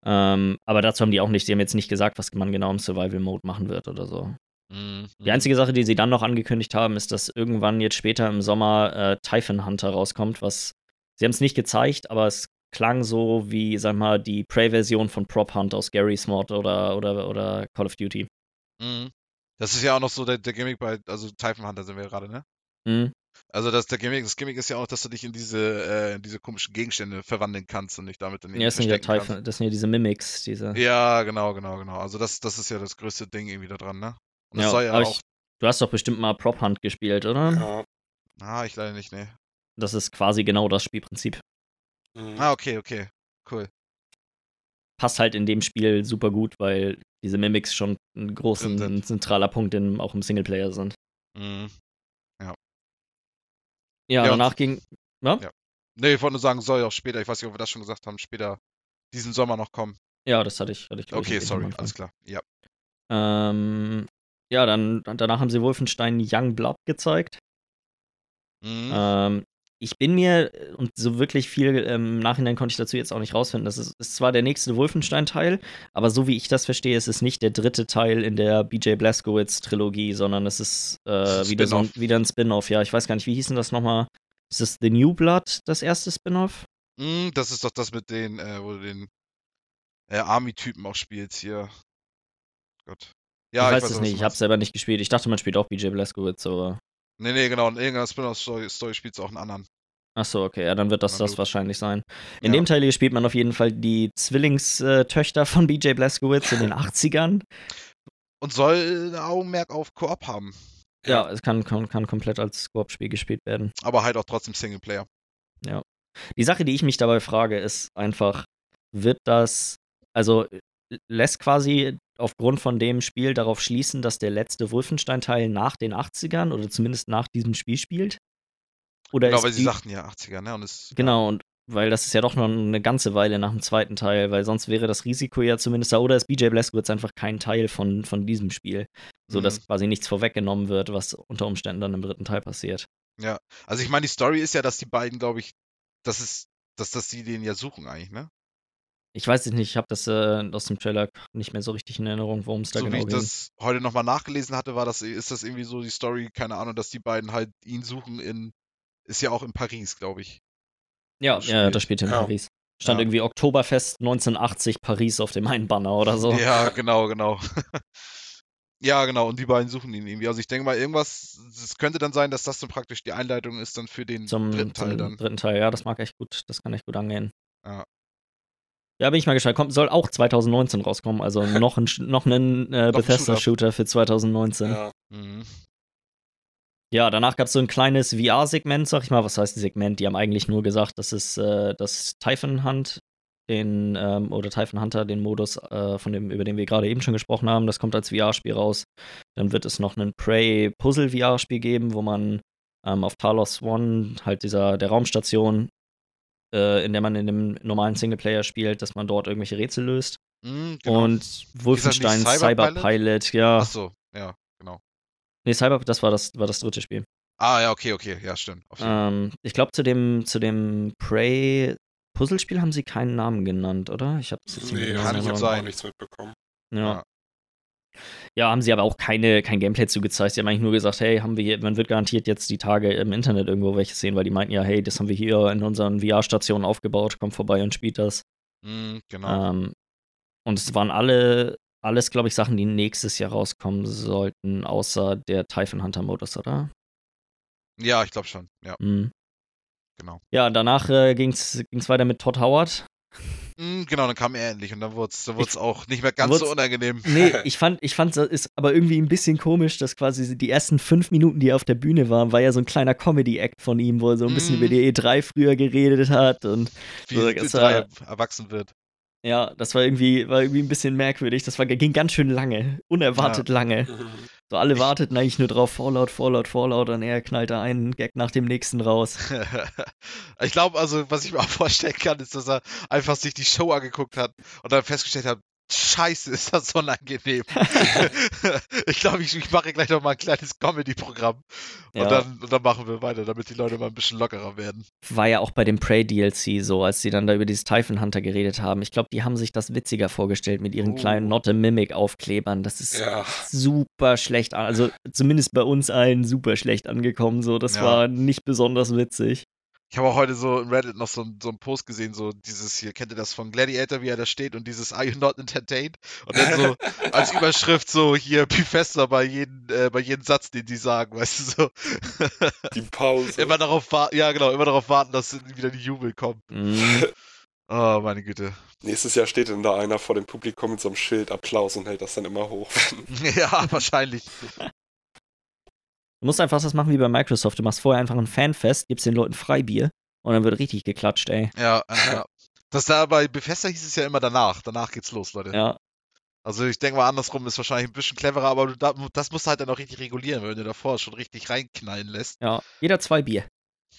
Ähm, aber dazu haben die auch nicht, die haben jetzt nicht gesagt, was man genau im Survival Mode machen wird oder so. Mhm. Die einzige Sache, die sie dann noch angekündigt haben, ist, dass irgendwann jetzt später im Sommer äh, Typhon Hunter rauskommt, was sie haben es nicht gezeigt, aber es klang so wie, sag mal, die Prey-Version von Prop Hunt aus Gary's Mod oder, oder, oder Call of Duty. Mhm. Das ist ja auch noch so der, der Gimmick bei, also Typhon Hunter sind wir gerade, ne? Mhm. Also das, der Gimmick, das Gimmick ist ja auch, dass du dich in diese, äh, in diese komischen Gegenstände verwandeln kannst und dich damit dann Ja, das sind ja Typhon, das sind ja diese Mimics, diese. Ja, genau, genau, genau. Also das, das ist ja das größte Ding irgendwie da dran, ne? Und das Ja, soll ja auch. ich, du hast doch bestimmt mal Prop Hunt gespielt, oder? Ja, Ah, ich leider nicht, ne. Das ist quasi genau das Spielprinzip. mhm. Ah, okay, okay. Cool. Passt halt in dem Spiel super gut, weil diese Mimics schon ein großer, zentraler Punkt in, auch im Singleplayer sind. Mhm. Ja, Ja, danach ging. Ja? Ja. Nee, ich wollte nur sagen, soll ja auch später, ich weiß nicht, ob wir das schon gesagt haben, später diesen Sommer noch kommen. Ja, das hatte ich. Hatte ich ich, Okay, am sorry, alles klar. Ja. Ähm, ja, dann danach haben sie Wolfenstein Young Blood gezeigt. Mhm. Ähm, ich bin mir, und so wirklich viel ähm, im Nachhinein konnte ich dazu jetzt auch nicht rausfinden, das ist, ist zwar der nächste Wolfenstein-Teil, aber so wie ich das verstehe, ist es nicht der dritte Teil in der BJ Blazkowicz-Trilogie, sondern es ist, äh, wieder, so ein, Spin-off. wieder ein Spin-off. Ja, ich weiß gar nicht, wie hieß denn das nochmal? Ist das The New Blood, das erste Spin-off? Mm, das ist doch das mit den, äh, wo du den äh, Army-Typen auch spielst hier. Gott. Ja, ich weiß was es nicht, ich hab's selber nicht gespielt. Ich dachte, man spielt auch BJ Blazkowicz, aber. Nee, nee, genau. In irgendeiner Spin-off-Story Story spielst du auch einen anderen. Ach so, okay, ja, dann wird das Na das gut. wahrscheinlich sein. In Ja. dem Teil hier spielt man auf jeden Fall die Zwillingstöchter von BJ Blazkowicz in den 80ern. Und soll ein Augenmerk auf Koop haben. Ja, es kann, kann, kann komplett als Koop-Spiel gespielt werden. Aber halt auch trotzdem Singleplayer. Die Sache, die ich mich dabei frage, ist einfach, wird das, also lässt quasi aufgrund von dem Spiel darauf schließen, dass der letzte Wolfenstein-Teil nach den 80ern oder zumindest nach diesem Spiel spielt? Oder Genau, weil sie sagten ja 80er, ne? Und es, Genau, und weil das ist ja doch noch eine ganze Weile nach dem zweiten Teil, weil sonst wäre das Risiko ja zumindest da, oder ist BJ Blazkowicz einfach kein Teil von, von diesem Spiel, sodass Mhm. quasi nichts vorweggenommen wird, was unter Umständen dann im dritten Teil passiert. Ja. Also ich meine, die Story ist ja, dass die beiden, glaube ich, das ist, dass das die den ja suchen eigentlich, ne? Ich weiß es nicht, ich habe das äh, aus dem Trailer nicht mehr so richtig in Erinnerung, worum es da so wie genau ich ging. das heute nochmal nachgelesen hatte, war das, ist das irgendwie so die Story, keine Ahnung, dass die beiden halt ihn suchen in ist ja auch in Paris, glaube ich. Ja, Das ja, spielt. das spielt in Ja. Paris. Stand Ja. irgendwie Oktoberfest 1980 Paris auf dem einen Banner oder so. Ja, genau, genau. Ja, genau, und die beiden suchen ihn irgendwie. Also ich denke mal, irgendwas, es könnte dann sein, dass das dann praktisch die Einleitung ist dann für den Zum, dritten Teil zum dann. dritten Teil. Ja, das mag echt gut. Das kann echt gut angehen. Ja. Ja, bin ich mal gespannt. Kommt, soll auch 2019 rauskommen. Also noch ein, noch ein äh, Bethesda-Shooter für 2019. Ja, Ja. Mhm. danach gab es so ein kleines VR-Segment, sag ich mal. Was heißt ein Segment? Die haben eigentlich nur gesagt, das ist äh, das Typhon Hunt, den, ähm, oder Typhon Hunter, den Modus, äh, von dem, über den wir gerade eben schon gesprochen haben. Das kommt als VR-Spiel raus. Dann wird es noch ein Prey Puzzle VR-Spiel geben, wo man ähm, auf Talos One, halt dieser der Raumstation, äh, in der man in dem normalen Singleplayer spielt, dass man dort irgendwelche Rätsel löst. Mhm, genau. Und Wolfenstein Cyberpilot? Pilot, ja. Ach so, ja, genau. Nee, Cyber, das war das, war das dritte Spiel. Ah, ja, okay, okay, ja, stimmt. Ähm, ich glaube, zu dem, zu dem Prey Puzzlespiel haben sie keinen Namen genannt, oder? Ich habe es jetzt Nee, nicht kann ich habe sein. auch nichts mitbekommen. Ja. Ja. Ja, haben sie aber auch keine, kein Gameplay zugezeigt. Sie haben eigentlich nur gesagt, hey, haben wir hier, man wird garantiert jetzt die Tage im Internet irgendwo welche sehen, weil die meinten ja, hey, das haben wir hier in unseren VR-Stationen aufgebaut, kommt vorbei und spielt das. Mhm, genau. Ähm, und es waren alle, alles, glaube ich, Sachen, die nächstes Jahr rauskommen sollten, außer der Typhon Hunter Modus, oder? Ja, ich glaube schon. Ja, Mhm. genau. Ja, danach äh, ging es weiter mit Todd Howard. Mhm, genau, dann kam er endlich und dann wurde es dann auch nicht mehr ganz so unangenehm. Nee, ich fand, ich fand, es ist aber irgendwie ein bisschen komisch, dass quasi die ersten fünf Minuten, die er auf der Bühne war, war ja so ein kleiner Comedy-Act von ihm, wo er so ein bisschen Mhm. über die E3 früher geredet hat und Wie So, die das drei war- erwachsen wird. ja, das war irgendwie, war irgendwie ein bisschen merkwürdig. Das war, ging ganz schön lange, unerwartet lange. So alle Ich- warteten eigentlich nur drauf, Fallout, Fallout, Fallout und er knallte einen Gag nach dem nächsten raus. ich glaube, also, was ich mir auch vorstellen kann, ist, dass er einfach sich die Show angeguckt hat und dann festgestellt hat, Scheiße, ist das so unangenehm. ich glaube, ich, ich mache gleich noch mal ein kleines Comedy-Programm und, Ja. dann, und dann machen wir weiter, damit die Leute mal ein bisschen lockerer werden. War ja auch bei dem Prey-DLC so, als sie dann da über dieses Typhon Hunter geredet haben. Ich glaube, die haben sich das witziger vorgestellt mit ihren Oh. kleinen Not a Mimic-Aufklebern. Das ist Ja. super schlecht, also zumindest bei uns allen super schlecht angekommen. So, das Ja. war nicht besonders witzig. Ich habe auch heute so im Reddit noch so, ein- so einen Post gesehen, so dieses hier, kennt ihr das von Gladiator, wie er da steht und dieses Are you not entertained? Und dann so als Überschrift so hier Bethesda bei jedem, äh, bei jedem Satz, den die sagen, weißt du so. Die Pause. immer darauf warten, ja genau, immer darauf warten, dass wieder die Jubel kommen. Mhm. Oh, meine Güte. Nächstes Jahr steht dann da einer vor dem Publikum mit so einem Schild Applaus und hält das dann immer hoch. ja, wahrscheinlich. Du musst einfach das machen wie bei Microsoft. Du machst vorher einfach ein Fanfest, gibst den Leuten Freibier und dann wird richtig geklatscht, ey. Ja, ja. Das da bei Bethesda hieß es ja immer danach. Danach geht's los, Leute. Ja, Also ich denke mal, andersrum ist wahrscheinlich ein bisschen cleverer, aber du, da, das musst du halt dann auch richtig regulieren, wenn du davor schon richtig reinknallen lässt. ja. Jeder zwei Bier.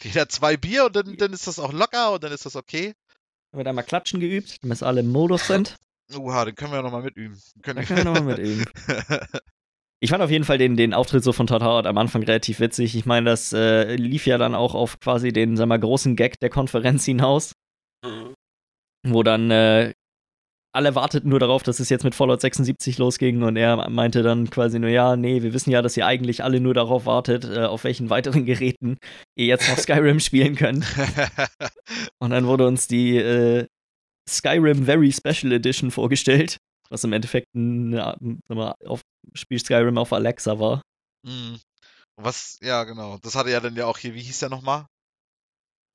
Jeder zwei Bier und dann, dann ist das auch locker und dann ist das okay. Dann wird einmal klatschen geübt, damit alle im Modus sind. Uha, den können wir ja nochmal mitüben. Können Dann können wir nochmal mitüben. Ich fand auf jeden Fall den, den Auftritt so von Todd Howard am Anfang relativ witzig. Ich meine, das äh, lief ja dann auch auf quasi den, sag mal, großen Gag der Konferenz hinaus, Mhm. wo dann äh, alle warteten nur darauf, dass es jetzt mit Fallout 76 losging und er meinte dann quasi nur, ja, nee, wir wissen ja, dass ihr eigentlich alle nur darauf wartet, äh, auf welchen weiteren Geräten ihr jetzt noch Skyrim spielen könnt. Und dann wurde uns die äh, Skyrim Very Special Edition vorgestellt, was im Endeffekt ein ja, sag mal, auf Spiel Skyrim auf Alexa war. Hm. Und Was, ja, genau. Das hatte ja dann ja auch hier, wie hieß der nochmal?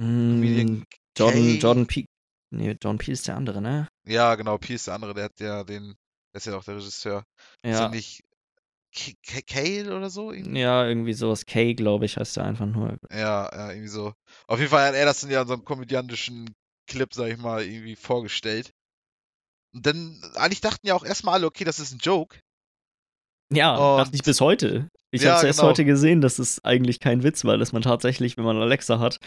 Mm, Jordan? Jordan Peele. Nee, Jordan Peele ist der andere, ne? Ja, genau, P ist der andere, der hat ja den, der ist ja auch der Regisseur. Ist Ja. nicht K- K- Kale oder so? Irgendwie? Ja, irgendwie sowas. Kay, glaube ich, heißt der einfach nur. Ja, ja, irgendwie so. Auf jeden Fall hat er das dann ja in so einem komödiantischen Clip, sag ich mal, irgendwie vorgestellt. Und dann, eigentlich dachten ja auch erstmal alle, okay, das ist ein Joke. Ja, Und- dachte ich bis heute. Ich Ja, habe es erst genau. heute gesehen, dass es eigentlich kein Witz war, dass man tatsächlich, wenn man Alexa hat,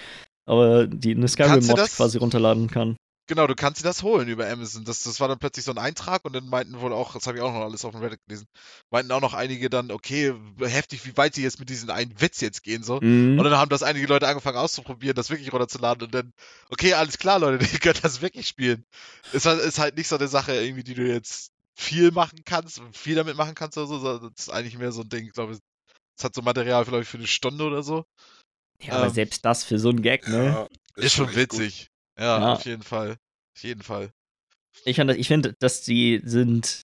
aber die eine Skyrim-Mod quasi runterladen kann. Genau, du kannst dir das holen über Amazon. Das, das war dann plötzlich so ein Eintrag und dann meinten wohl auch, das habe ich auch noch alles auf dem Reddit gelesen, meinten auch noch einige dann, okay, heftig, wie weit sie jetzt mit diesem einen Witz jetzt gehen so. Mhm. Und dann haben das einige Leute angefangen auszuprobieren, das wirklich runterzuladen und dann, okay, alles klar, Leute, die können das wirklich spielen. Ist halt, ist halt nicht so eine Sache, irgendwie, die du jetzt viel machen kannst, viel damit machen kannst oder so, sondern das ist eigentlich mehr so ein Ding, ich glaube, es hat so Material vielleicht für eine Stunde oder so. Ja, aber Ähm, selbst das für so einen Gag, ne? Ja, Ist schon echt gut. Ja, Ja. auf jeden Fall. Auf jeden Fall. Ich, ich finde, dass die sind.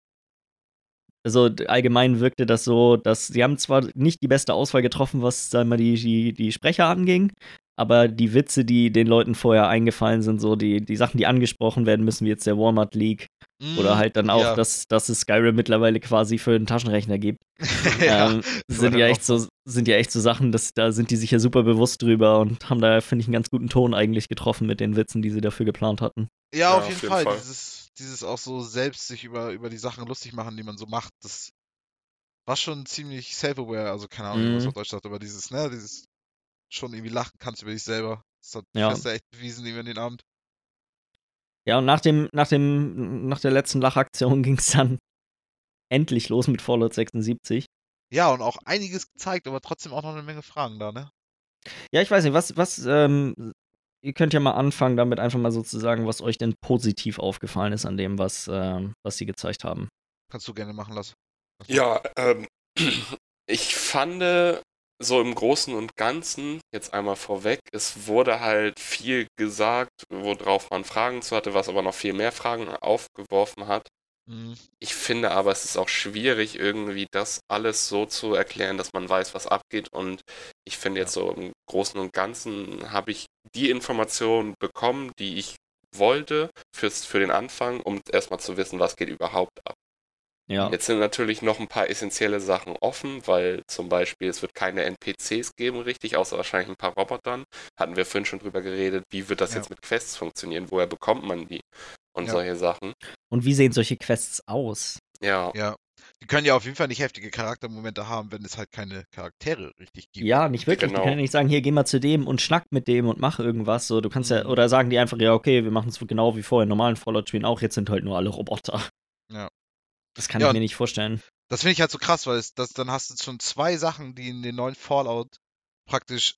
Also allgemein wirkte das so, dass sie haben zwar nicht die beste Auswahl getroffen, was sagen wir, die, die, die Sprecher anging, aber die Witze, die den Leuten vorher eingefallen sind, so die, die Sachen, die angesprochen werden müssen, wie jetzt der Walmart League oder Mm, halt dann auch, ja. dass, dass es Skyrim mittlerweile quasi für einen Taschenrechner gibt. ja, ähm, sind ja echt so, sind ja echt so Sachen, dass da sind die sich ja super bewusst drüber und haben da, finde ich, einen ganz guten Ton eigentlich getroffen mit den Witzen, die sie dafür geplant hatten. Ja, Ja, auf auf jeden, jeden Fall. Fall. Dieses, auch so selbst sich über, über die Sachen lustig machen, die man so macht, das war schon ziemlich self-aware. Also keine Ahnung, Mhm. auf Deutsch sagt, aber dieses, ne, dieses schon irgendwie lachen kannst über dich selber. Das hat Ja. Fester echt bewiesen über den Abend. Ja, und nach dem, nach dem, nach der letzten Lachaktion ging es dann endlich los mit Fallout 76. Ja, und auch einiges gezeigt, aber trotzdem auch noch eine Menge Fragen da, ne? Ja, ich weiß nicht, was, was, ähm, ihr könnt ja mal anfangen, damit einfach mal sozusagen, was euch denn positiv aufgefallen ist an dem, was, ähm, was sie gezeigt haben. Kannst du gerne machen lassen. Ja, ähm, ich fand so im Großen und Ganzen, jetzt einmal vorweg, es wurde halt viel gesagt, worauf man Fragen zu hatte, was aber noch viel mehr Fragen aufgeworfen hat. Mhm. Ich finde aber, es ist auch schwierig, irgendwie das alles so zu erklären, dass man weiß, was abgeht. Und ich finde jetzt so im Großen und Ganzen habe ich die Informationen bekommen, die ich wollte fürs, für den Anfang, um erstmal zu wissen, was geht überhaupt ab. Ja. Jetzt sind natürlich noch ein paar essentielle Sachen offen, weil zum Beispiel es wird keine NPCs geben, richtig, außer wahrscheinlich ein paar Robotern. Hatten wir vorhin schon drüber geredet, wie wird das Ja. jetzt mit Quests funktionieren, woher bekommt man die und Ja. solche Sachen. Und wie sehen solche Quests aus? Ja, Ja. Die können ja auf jeden Fall nicht heftige Charaktermomente haben, wenn es halt keine Charaktere richtig gibt. Ja, nicht wirklich. Die Genau. können ja nicht sagen, hier, geh mal zu dem und schnack mit dem und mach irgendwas. So, du kannst ja, Mhm. oder sagen die einfach, ja, okay, wir machen es genau wie vorher in normalen Fallout-Spielen auch, jetzt sind halt nur alle Roboter. Ja. Das kann Ja, ich mir nicht vorstellen. Das finde ich halt so krass, weil es, das, dann hast du schon zwei Sachen, die in den neuen Fallout praktisch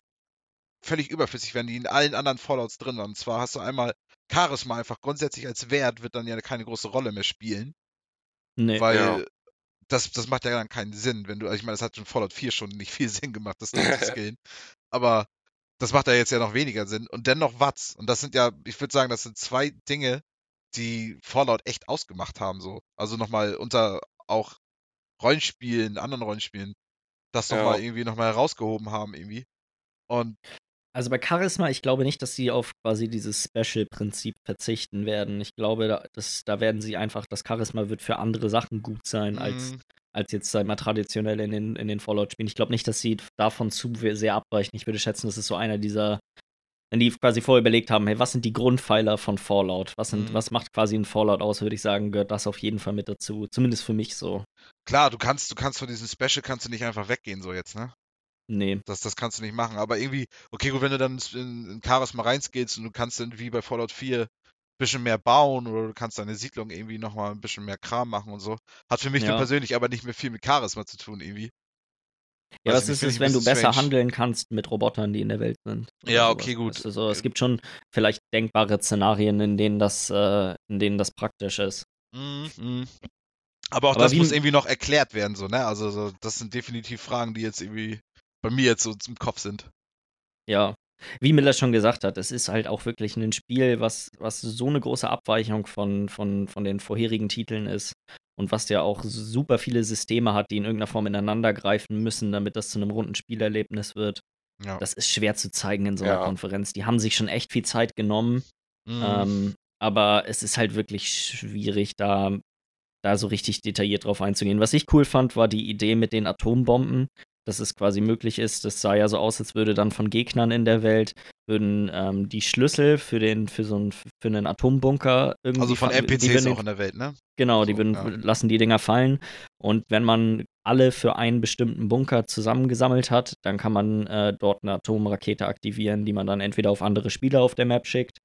völlig überflüssig werden, die in allen anderen Fallouts drin waren. Und zwar hast du einmal Charisma einfach grundsätzlich als Wert wird dann ja keine große Rolle mehr spielen, Nee. weil Ja. Das, das macht ja dann keinen Sinn, wenn du, also ich meine, das hat in Fallout 4 schon nicht viel Sinn gemacht, das Ding zu skillen. Aber das macht ja jetzt ja noch weniger Sinn. Und dennoch Watts. Und das sind ja, ich würde sagen, das sind zwei Dinge, die Fallout echt ausgemacht haben, so. Also nochmal unter auch Rollenspielen, anderen Rollenspielen, das Ja. nochmal irgendwie nochmal herausgehoben haben, irgendwie. Und Also bei Charisma, ich glaube nicht, dass sie auf quasi dieses Special-Prinzip verzichten werden. Ich glaube, da, das, da werden sie einfach, das Charisma wird für andere Sachen gut sein, als, mh, als jetzt sag mal traditionell in den, in den Fallout-Spielen. Ich glaube nicht, dass sie davon zu sehr abweichen. Ich würde schätzen, das ist so einer dieser, wenn die quasi vorher überlegt haben, hey, was sind die Grundpfeiler von Fallout? Was, sind, Mhm. was macht quasi ein Fallout aus, würde ich sagen, gehört das auf jeden Fall mit dazu. Zumindest für mich so. klar, du kannst, du kannst von diesem Special kannst du nicht einfach weggehen, so jetzt, ne? Nee. Das, das kannst du nicht machen. Aber irgendwie, okay, gut, wenn du dann in, in Charisma reinskillst und du kannst dann wie bei Fallout 4 ein bisschen mehr bauen oder du kannst deine Siedlung irgendwie nochmal ein bisschen mehr Kram machen und so. Hat für mich Ja. persönlich aber nicht mehr viel mit Charisma zu tun, irgendwie. Ja, was ist es, wenn du besser strange. handeln kannst mit Robotern, die in der Welt sind? Ja, sowas, okay, gut. weißt du, so, es gibt schon vielleicht denkbare Szenarien, in denen das, äh, in denen das praktisch ist. Mhm, mhm. Aber auch Aber das muss irgendwie noch erklärt werden, so, ne? Also, so, das sind definitiv Fragen, die jetzt irgendwie bei mir jetzt so im Kopf sind. Ja. Wie Miller schon gesagt hat, es ist halt auch wirklich ein Spiel, was, was so eine große Abweichung von, von, von den vorherigen Titeln ist und was ja auch super viele Systeme hat, die in irgendeiner Form ineinander greifen müssen, damit das zu einem runden Spielerlebnis wird. Ja. Das ist schwer zu zeigen in so einer Ja. Konferenz. Die haben sich schon echt viel Zeit genommen. Mhm. Ähm, aber es ist halt wirklich schwierig, da, da so richtig detailliert drauf einzugehen. Was ich cool fand, war die Idee mit den Atombomben, dass es quasi möglich ist. Das sah ja so aus, als würde dann von Gegnern in der Welt würden ähm, die Schlüssel für den für so einen für einen Atombunker irgendwie also von die NPCs auch in der Welt, ne? Genau, die So, würden, ja. lassen die Dinger fallen. Und wenn man alle für einen bestimmten Bunker zusammengesammelt hat, dann kann man äh, dort eine Atomrakete aktivieren, die man dann entweder auf andere Spieler auf der Map schickt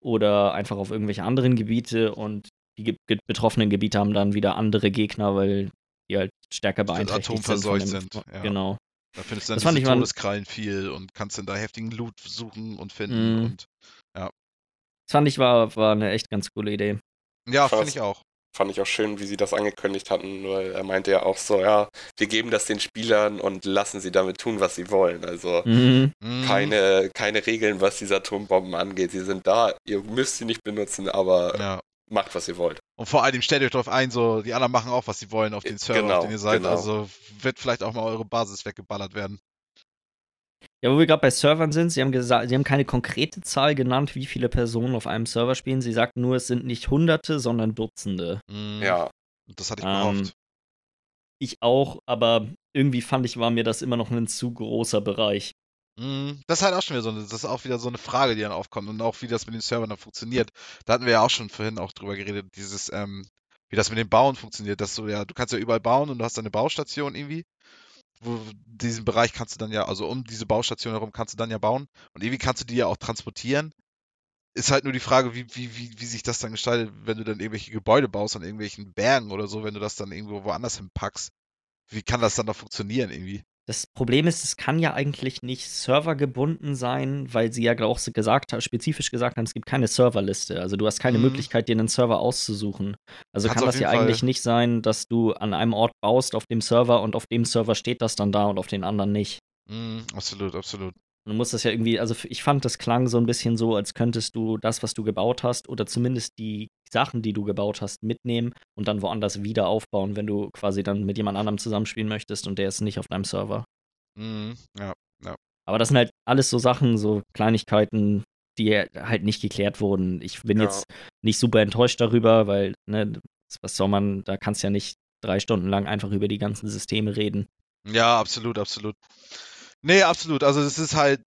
oder einfach auf irgendwelche anderen Gebiete. Und die betroffenen Gebiete haben dann wieder andere Gegner, weil die halt stärker beeinträchtigt sind. von verseucht dem- sind, ja. Genau. Da findest du dann Das fand diese ich mal- Todeskrallen viel und kannst dann da heftigen Loot suchen und finden Mhm. und Das fand ich war, war eine echt ganz coole Idee. ja, finde ich auch. fand ich auch schön, wie sie das angekündigt hatten, weil er meinte ja auch so, ja, wir geben das den Spielern und lassen sie damit tun, was sie wollen. Also Mhm. Mhm. keine, keine Regeln, was diese Atombomben angeht. Sie sind da, ihr müsst sie nicht benutzen, aber Ja. Macht, was ihr wollt. Und vor allem stellt euch darauf ein, so die anderen machen auch, was sie wollen auf den Server, Genau, auf den ihr seid. genau. Also wird vielleicht auch mal eure Basis weggeballert werden. Ja, wo wir gerade bei Servern sind, sie haben gesagt, sie haben keine konkrete Zahl genannt, wie viele Personen auf einem Server spielen. Sie sagten nur, es sind nicht Hunderte, sondern Dutzende. Mhm. Ja, Das hatte ich Ähm, gehofft. Ich auch, aber irgendwie fand ich, war mir das immer noch ein zu großer Bereich. Mhm. Das ist halt auch schon wieder so eine, das ist auch wieder so eine Frage, die dann aufkommt und auch wie das mit den Servern dann funktioniert. Da hatten wir ja auch schon vorhin auch drüber geredet, dieses, ähm, wie das mit dem Bauen funktioniert, dass du ja, du kannst ja überall bauen und du hast eine Baustation irgendwie. Wo diesen Bereich kannst du dann ja, also um diese Baustation herum kannst du dann ja bauen und irgendwie kannst du die ja auch transportieren. Ist halt nur die Frage, wie, wie, wie, wie sich das dann gestaltet, wenn du dann irgendwelche Gebäude baust an irgendwelchen Bergen oder so, wenn du das dann irgendwo woanders hinpackst. Wie kann das dann noch funktionieren irgendwie? Das Problem ist, es kann ja eigentlich nicht servergebunden sein, weil sie ja auch gesagt haben, spezifisch gesagt haben, es gibt keine Serverliste. Also du hast keine Mhm. Möglichkeit, dir einen Server auszusuchen. Also Kannst kann das ja Fall- eigentlich nicht sein, dass du an einem Ort baust auf dem Server und auf dem Server steht das dann da und auf den anderen nicht. Mhm, absolut, absolut. Du musst das ja irgendwie, also ich fand, das klang so ein bisschen so, als könntest du das, was du gebaut hast, oder zumindest die Sachen, die du gebaut hast, mitnehmen und dann woanders wieder aufbauen, wenn du quasi dann mit jemand anderem zusammenspielen möchtest und der ist nicht auf deinem Server. Mhm, ja. Aber das sind halt alles so Sachen, so Kleinigkeiten, die halt nicht geklärt wurden. Ich bin Ja. jetzt nicht super enttäuscht darüber, weil, ne, was soll man, da kannst ja nicht drei Stunden lang einfach über die ganzen Systeme reden. Ja, absolut, absolut. Nee, absolut. Also es ist halt.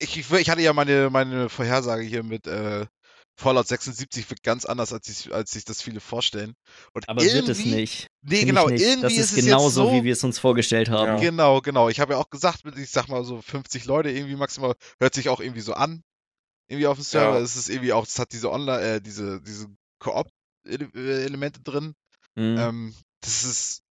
Ich, ich, ich hatte ja meine, meine Vorhersage hier mit äh, Fallout 76 wird ganz anders, als, ich, als sich das viele vorstellen. Und Aber wird es nicht. Nee, Find genau, ich nicht. irgendwie Das ist, ist es genauso, so, wie wir es uns vorgestellt haben. Ja. Genau, genau. Ich habe ja auch gesagt, ich sag mal so 50 Leute irgendwie maximal, hört sich auch irgendwie so an. Irgendwie auf dem Server. Ja. Es ist irgendwie auch, es hat diese Online, äh, diese, diese Koop-Elemente drin. Mhm. Ähm, das ist,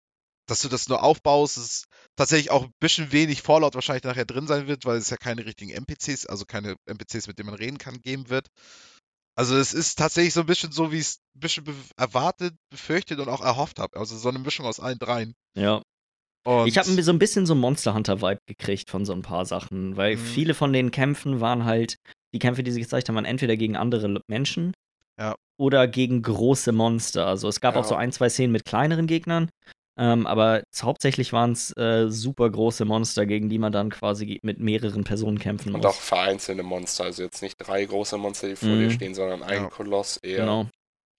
dass du das nur aufbaust, ist tatsächlich auch ein bisschen wenig Fallout wahrscheinlich nachher drin sein wird, weil es ja keine richtigen NPCs, also keine NPCs, mit denen man reden kann, geben wird. Also es ist tatsächlich so ein bisschen so, wie ich es ein bisschen be erwartet, befürchtet und auch erhofft habe. Also so eine Mischung aus allen dreien. ja. Und Ich habe so ein bisschen so Monster Hunter-Vibe gekriegt von so ein paar Sachen, weil Mhm. viele von den Kämpfen waren halt, die Kämpfe, die sie gezeigt haben, waren entweder gegen andere Menschen Ja. oder gegen große Monster. Also es gab Ja. auch so ein, zwei Szenen mit kleineren Gegnern, ähm, aber hauptsächlich waren es äh, super große Monster, gegen die man dann quasi mit mehreren Personen kämpfen Und muss. auch vereinzelte Monster, also jetzt nicht drei große Monster, die vor Mhm. dir stehen, sondern ein Ja. Koloss eher. Genau.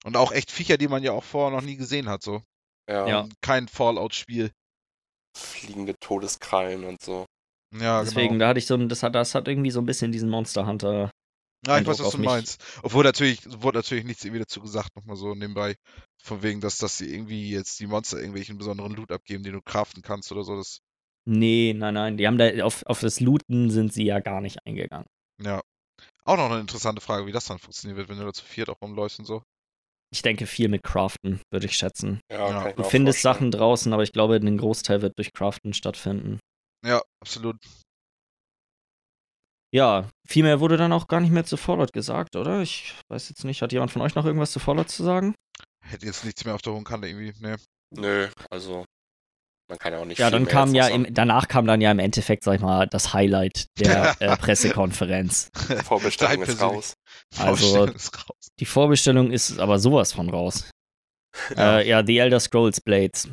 Und auch echt Viecher, die man ja auch vorher noch nie gesehen hat, so. Ja, Ja. Kein Fallout-Spiel. Fliegende Todeskrallen und so. Ja, Deswegen, genau. da hatte ich so ein, das hat, das hat irgendwie so ein bisschen diesen Monster Hunter. Ja, ich weiß, was du meinst. Obwohl natürlich, wurde natürlich nichts irgendwie dazu gesagt, nochmal so nebenbei. Von wegen, dass, dass sie irgendwie jetzt die Monster irgendwelchen besonderen Loot abgeben, den du craften kannst oder so. Das, Nee, nein, nein, die haben da auf, auf das Looten sind sie ja gar nicht eingegangen. ja. Auch noch eine interessante Frage, wie das dann funktionieren wird, wenn du da zu viert auch rumläufst und so. Ich denke viel mit Craften, würde ich schätzen. Ja. Ja, ich Du findest vorstellen. Sachen draußen, aber ich glaube, ein Großteil wird durch Craften stattfinden. Ja, absolut. Ja, viel mehr wurde dann auch gar nicht mehr zu Fallout gesagt, oder? Ich weiß jetzt nicht, hat jemand von euch noch irgendwas zu Fallout zu sagen? Hätte jetzt nichts mehr auf der hohen Kante irgendwie. Nee. Nö, also man kann ja auch nicht Ja, viel dann mehr kam ja im, danach kam dann ja im Endeffekt, sag ich mal, das Highlight der äh, Pressekonferenz. Vorbestellung ist raus. Also- ist raus. Die Vorbestellung ist aber sowas von raus. Ja. Äh, ja, The Elder Scrolls Blades.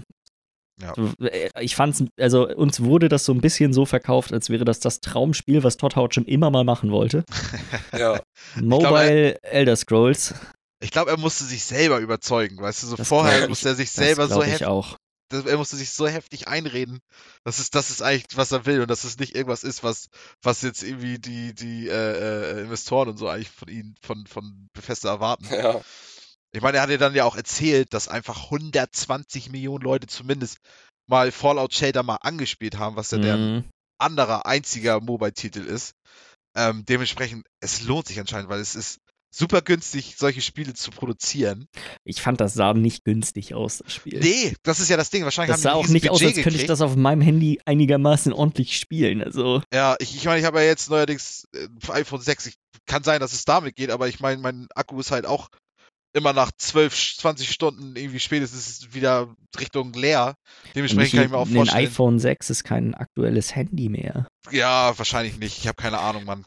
Ja. Äh, Ich fand's, also uns wurde das so ein bisschen so verkauft, als wäre das das Traumspiel, was Todd Howard schon immer mal machen wollte. Ja, Mobile Elder Scrolls. Ich glaube, er musste sich selber überzeugen, weißt du, so Das vorher glaub ich- musste er sich Das selber so heftig, auch. er musste sich so heftig einreden, dass es das ist eigentlich, was er will und dass es nicht irgendwas ist, was, was jetzt irgendwie die, die äh, äh, Investoren und so eigentlich von ihnen, von, von Bethesda erwarten. ja. Ich meine, er hat ja dann ja auch erzählt, dass einfach 120 Millionen Leute zumindest mal Fallout Shelter mal angespielt haben, was ja Mhm. anderer einziger Mobile-Titel ist. Ähm, dementsprechend, es lohnt sich anscheinend, weil es ist super günstig, solche Spiele zu produzieren. Ich fand, das sah nicht günstig aus, das Spiel. Nee, das ist ja das Ding. Wahrscheinlich das sah auch nicht aus, als Budget könnte ich gekriegt. das auf meinem Handy einigermaßen ordentlich spielen. Also, Ja, ich, ich meine, ich habe ja jetzt neuerdings äh, iPhone 6. Ich, kann sein, dass es damit geht, aber ich meine, mein Akku ist halt auch immer nach 12, 20 Stunden irgendwie spätestens wieder Richtung leer. Dementsprechend kann ich mir auch ein vorstellen. iPhone 6 ist kein aktuelles Handy mehr. Ja, wahrscheinlich nicht. Ich habe keine Ahnung, Mann.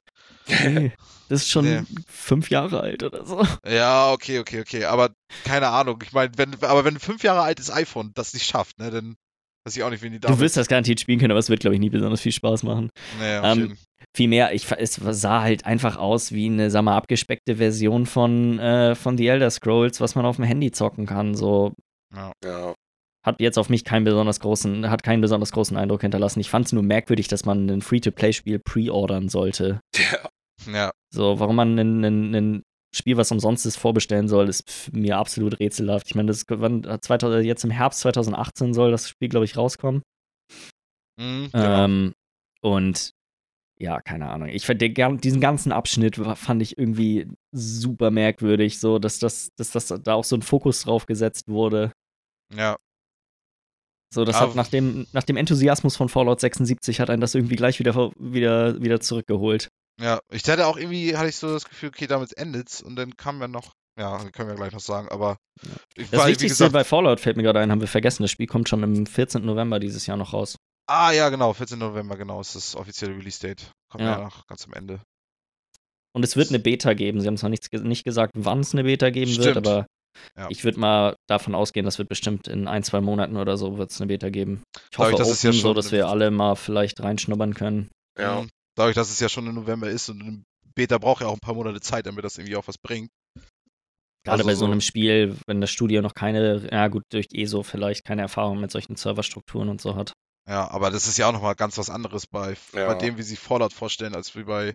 Nee, das ist schon Nee. fünf Jahre alt oder so. Ja, okay, okay, okay. Aber keine Ahnung. Ich meine, wenn, aber wenn ein fünf Jahre altes iPhone das nicht schafft, ne, dann weiß ich auch nicht, wen die Du damit. wirst das garantiert spielen können, aber es wird, glaube ich, nie besonders viel Spaß machen. Naja, Ähm, Vielmehr, ich, es sah halt einfach aus wie eine, sag mal, abgespeckte Version von, äh, von The Elder Scrolls, was man auf dem Handy zocken kann. So Ja. hat jetzt auf mich keinen besonders großen, hat keinen besonders großen Eindruck hinterlassen. Ich fand es nur merkwürdig, dass man ein Free-to-Play-Spiel pre-ordern sollte. ja. ja, So, warum man ein, Spiel, was umsonst ist, vorbestellen soll, ist mir absolut rätselhaft. Ich meine, das wann, 2000, jetzt im Herbst 2018 soll das Spiel, glaube ich, rauskommen. mhm, genau. Ähm, und ja, keine Ahnung. Ich fand den, diesen ganzen Abschnitt fand ich irgendwie super merkwürdig, so dass das, dass das da auch so ein Fokus drauf gesetzt wurde. ja. So, das Aber- hat nach dem, nach dem Enthusiasmus von Fallout 76 hat einen das irgendwie gleich wieder, wieder, wieder zurückgeholt. Ja, ich hatte auch irgendwie, hatte ich so das Gefühl, okay, damit endet's und dann kam ja noch, ja, können wir gleich noch sagen, aber ich Das war, Wichtigste gesagt, bei Fallout fällt mir gerade ein, haben wir vergessen. Das Spiel kommt schon am 14. November dieses Jahr noch raus. Ah ja, genau, 14. November, genau, ist das offizielle Release-Date. Kommt ja. Noch ganz am Ende. Und es wird eine Beta geben. Sie haben zwar nichts, ge- nicht gesagt, wann es eine Beta geben wird, Stimmt. aber Ja. ich würde mal davon ausgehen, das wird bestimmt in ein, zwei Monaten oder so wird es eine Beta geben. Ich Dadurch, hoffe dass es ja open, so schon- dass wir alle mal vielleicht reinschnuppern können. Ja. Dadurch, dass es ja schon im November ist und ein Beta braucht ja auch ein paar Monate Zeit, damit das irgendwie auch was bringt. Gerade Also bei so so- einem Spiel, wenn das Studio noch keine, ja gut, durch ESO vielleicht keine Erfahrung mit solchen Serverstrukturen und so hat. Ja, aber das ist ja auch nochmal ganz was anderes bei, Ja. bei dem, wie sie Fallout vorstellen, als wie bei,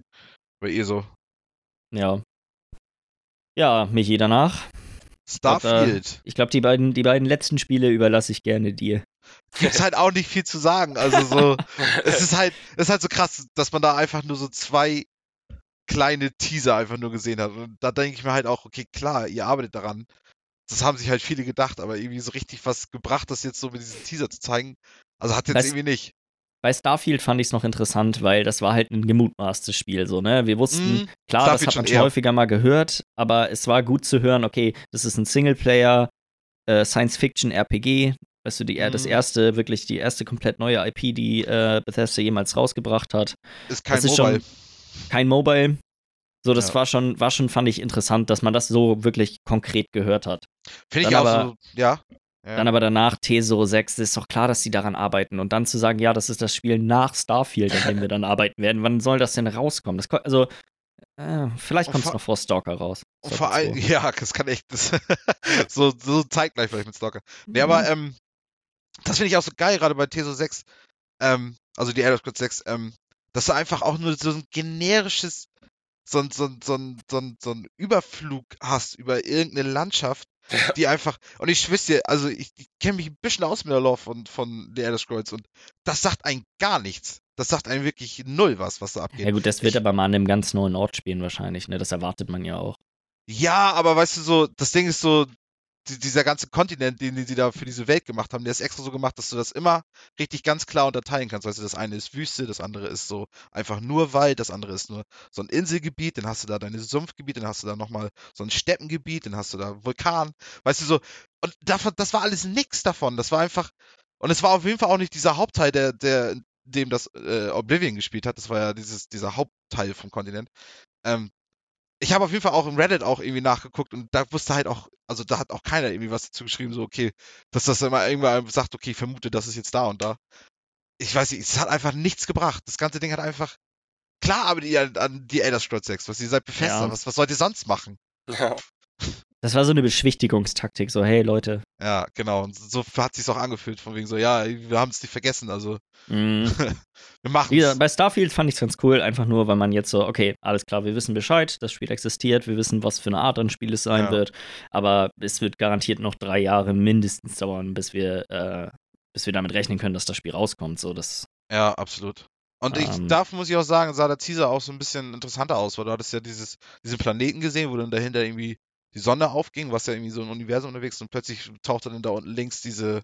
bei ESO. Ja. Ja, Michi, danach. Starfield. Ich glaube, die beiden, die beiden letzten Spiele überlasse ich gerne dir. Gibt's halt auch nicht viel zu sagen. Also so, es ist halt, es ist halt so krass, dass man da einfach nur so zwei kleine Teaser einfach nur gesehen hat. Und da denke ich mir halt auch, okay, klar, ihr arbeitet daran. Das haben sich halt viele gedacht, aber irgendwie so richtig was gebracht, das jetzt so mit diesem Teaser zu zeigen. Also hat jetzt Weißt- irgendwie nicht. Bei Starfield fand ich es noch interessant, weil das war halt ein gemutmaßtes Spiel, so, ne? Wir wussten, Mhm. klar, Starfield das hat man schon eher. häufiger mal gehört, aber es war gut zu hören, okay, das ist ein Singleplayer, äh, Science-Fiction-RPG, weißt du, die, das Mhm. erste, wirklich die erste komplett neue IP, die äh, Bethesda jemals rausgebracht hat. Ist kein das ist Mobile. schon kein Mobile. So, das Ja. war schon, war schon, fand ich interessant, dass man das so wirklich konkret gehört hat. Finde ich auch aber- so, ja. Ja. Dann aber danach Teso 6, ist doch klar, dass die daran arbeiten. Und dann zu sagen, ja, das ist das Spiel nach Starfield, an dem wir dann arbeiten werden. Wann soll das denn rauskommen? Das, also, äh, vielleicht kommt es noch vor Stalker raus. Vor allem, 2. ja, das kann echt, das, so, so zeitgleich vielleicht mit Stalker. Nee, aber ähm, das finde ich auch so geil, gerade bei TESO 6, ähm, also die Elder Scrolls 6, ähm, dass du einfach auch nur so ein generisches, so ein, so ein, so ein, so ein, so ein Überflug hast über irgendeine Landschaft, die einfach, und ich dir, also ich, ich kenne mich ein bisschen aus mit der Lore von, von The Elder Scrolls und das sagt einem gar nichts. Das sagt einem wirklich null was, was da abgeht. Ja, gut, das wird Ich- aber mal an einem ganz neuen Ort spielen, wahrscheinlich. Ne? Das erwartet man ja auch. Ja, aber weißt du so, das Ding ist so, dieser ganze Kontinent, den, den sie da für diese Welt gemacht haben, der ist extra so gemacht, dass du das immer richtig ganz klar unterteilen kannst. Du, das eine ist Wüste, das andere ist so einfach nur Wald, das andere ist nur so ein Inselgebiet, dann hast du da deine Sumpfgebiete, dann hast du da nochmal so ein Steppengebiet, dann hast du da Vulkan, weißt du so. Und davon, das war alles nix davon. Das war einfach, und es war auf jeden Fall auch nicht dieser Hauptteil, der, der, dem das äh, Oblivion gespielt hat. Das war ja dieses, dieser Hauptteil vom Kontinent. Ähm, ich habe auf jeden Fall auch im Reddit auch irgendwie nachgeguckt und da wusste halt auch, also da hat auch keiner irgendwie was dazu geschrieben, so okay, dass das immer irgendwann sagt, okay, ich vermute, das ist jetzt da und da. Ich weiß nicht, es hat einfach nichts gebracht. Das ganze Ding hat einfach, klar arbeitet ihr an, an die Elder Scrolls 6, was ihr seid Bethesda, Ja. was, was sollt ihr sonst machen? Ja. Das war so eine Beschwichtigungstaktik, so, hey Leute. Ja, genau, und so hat sich's auch angefühlt, von wegen so, ja, wir haben es nicht vergessen, also Mm. wir machen es. bei Starfield fand ich es ganz cool, einfach nur, weil man jetzt so, okay, alles klar, wir wissen Bescheid, das Spiel existiert, wir wissen, was für eine Art an Spiel es sein Ja. wird, aber es wird garantiert noch drei Jahre mindestens dauern, bis wir, äh, bis wir damit rechnen können, dass das Spiel rauskommt. So, das, Ja, absolut. Und ich, Ähm. dafür muss ich auch sagen, sah der Teaser auch so ein bisschen interessanter aus, weil du hattest ja dieses, diesen Planeten gesehen, wo dann dahinter irgendwie die Sonne aufging, was ja irgendwie so ein Universum unterwegs ist und plötzlich tauchte dann da unten links diese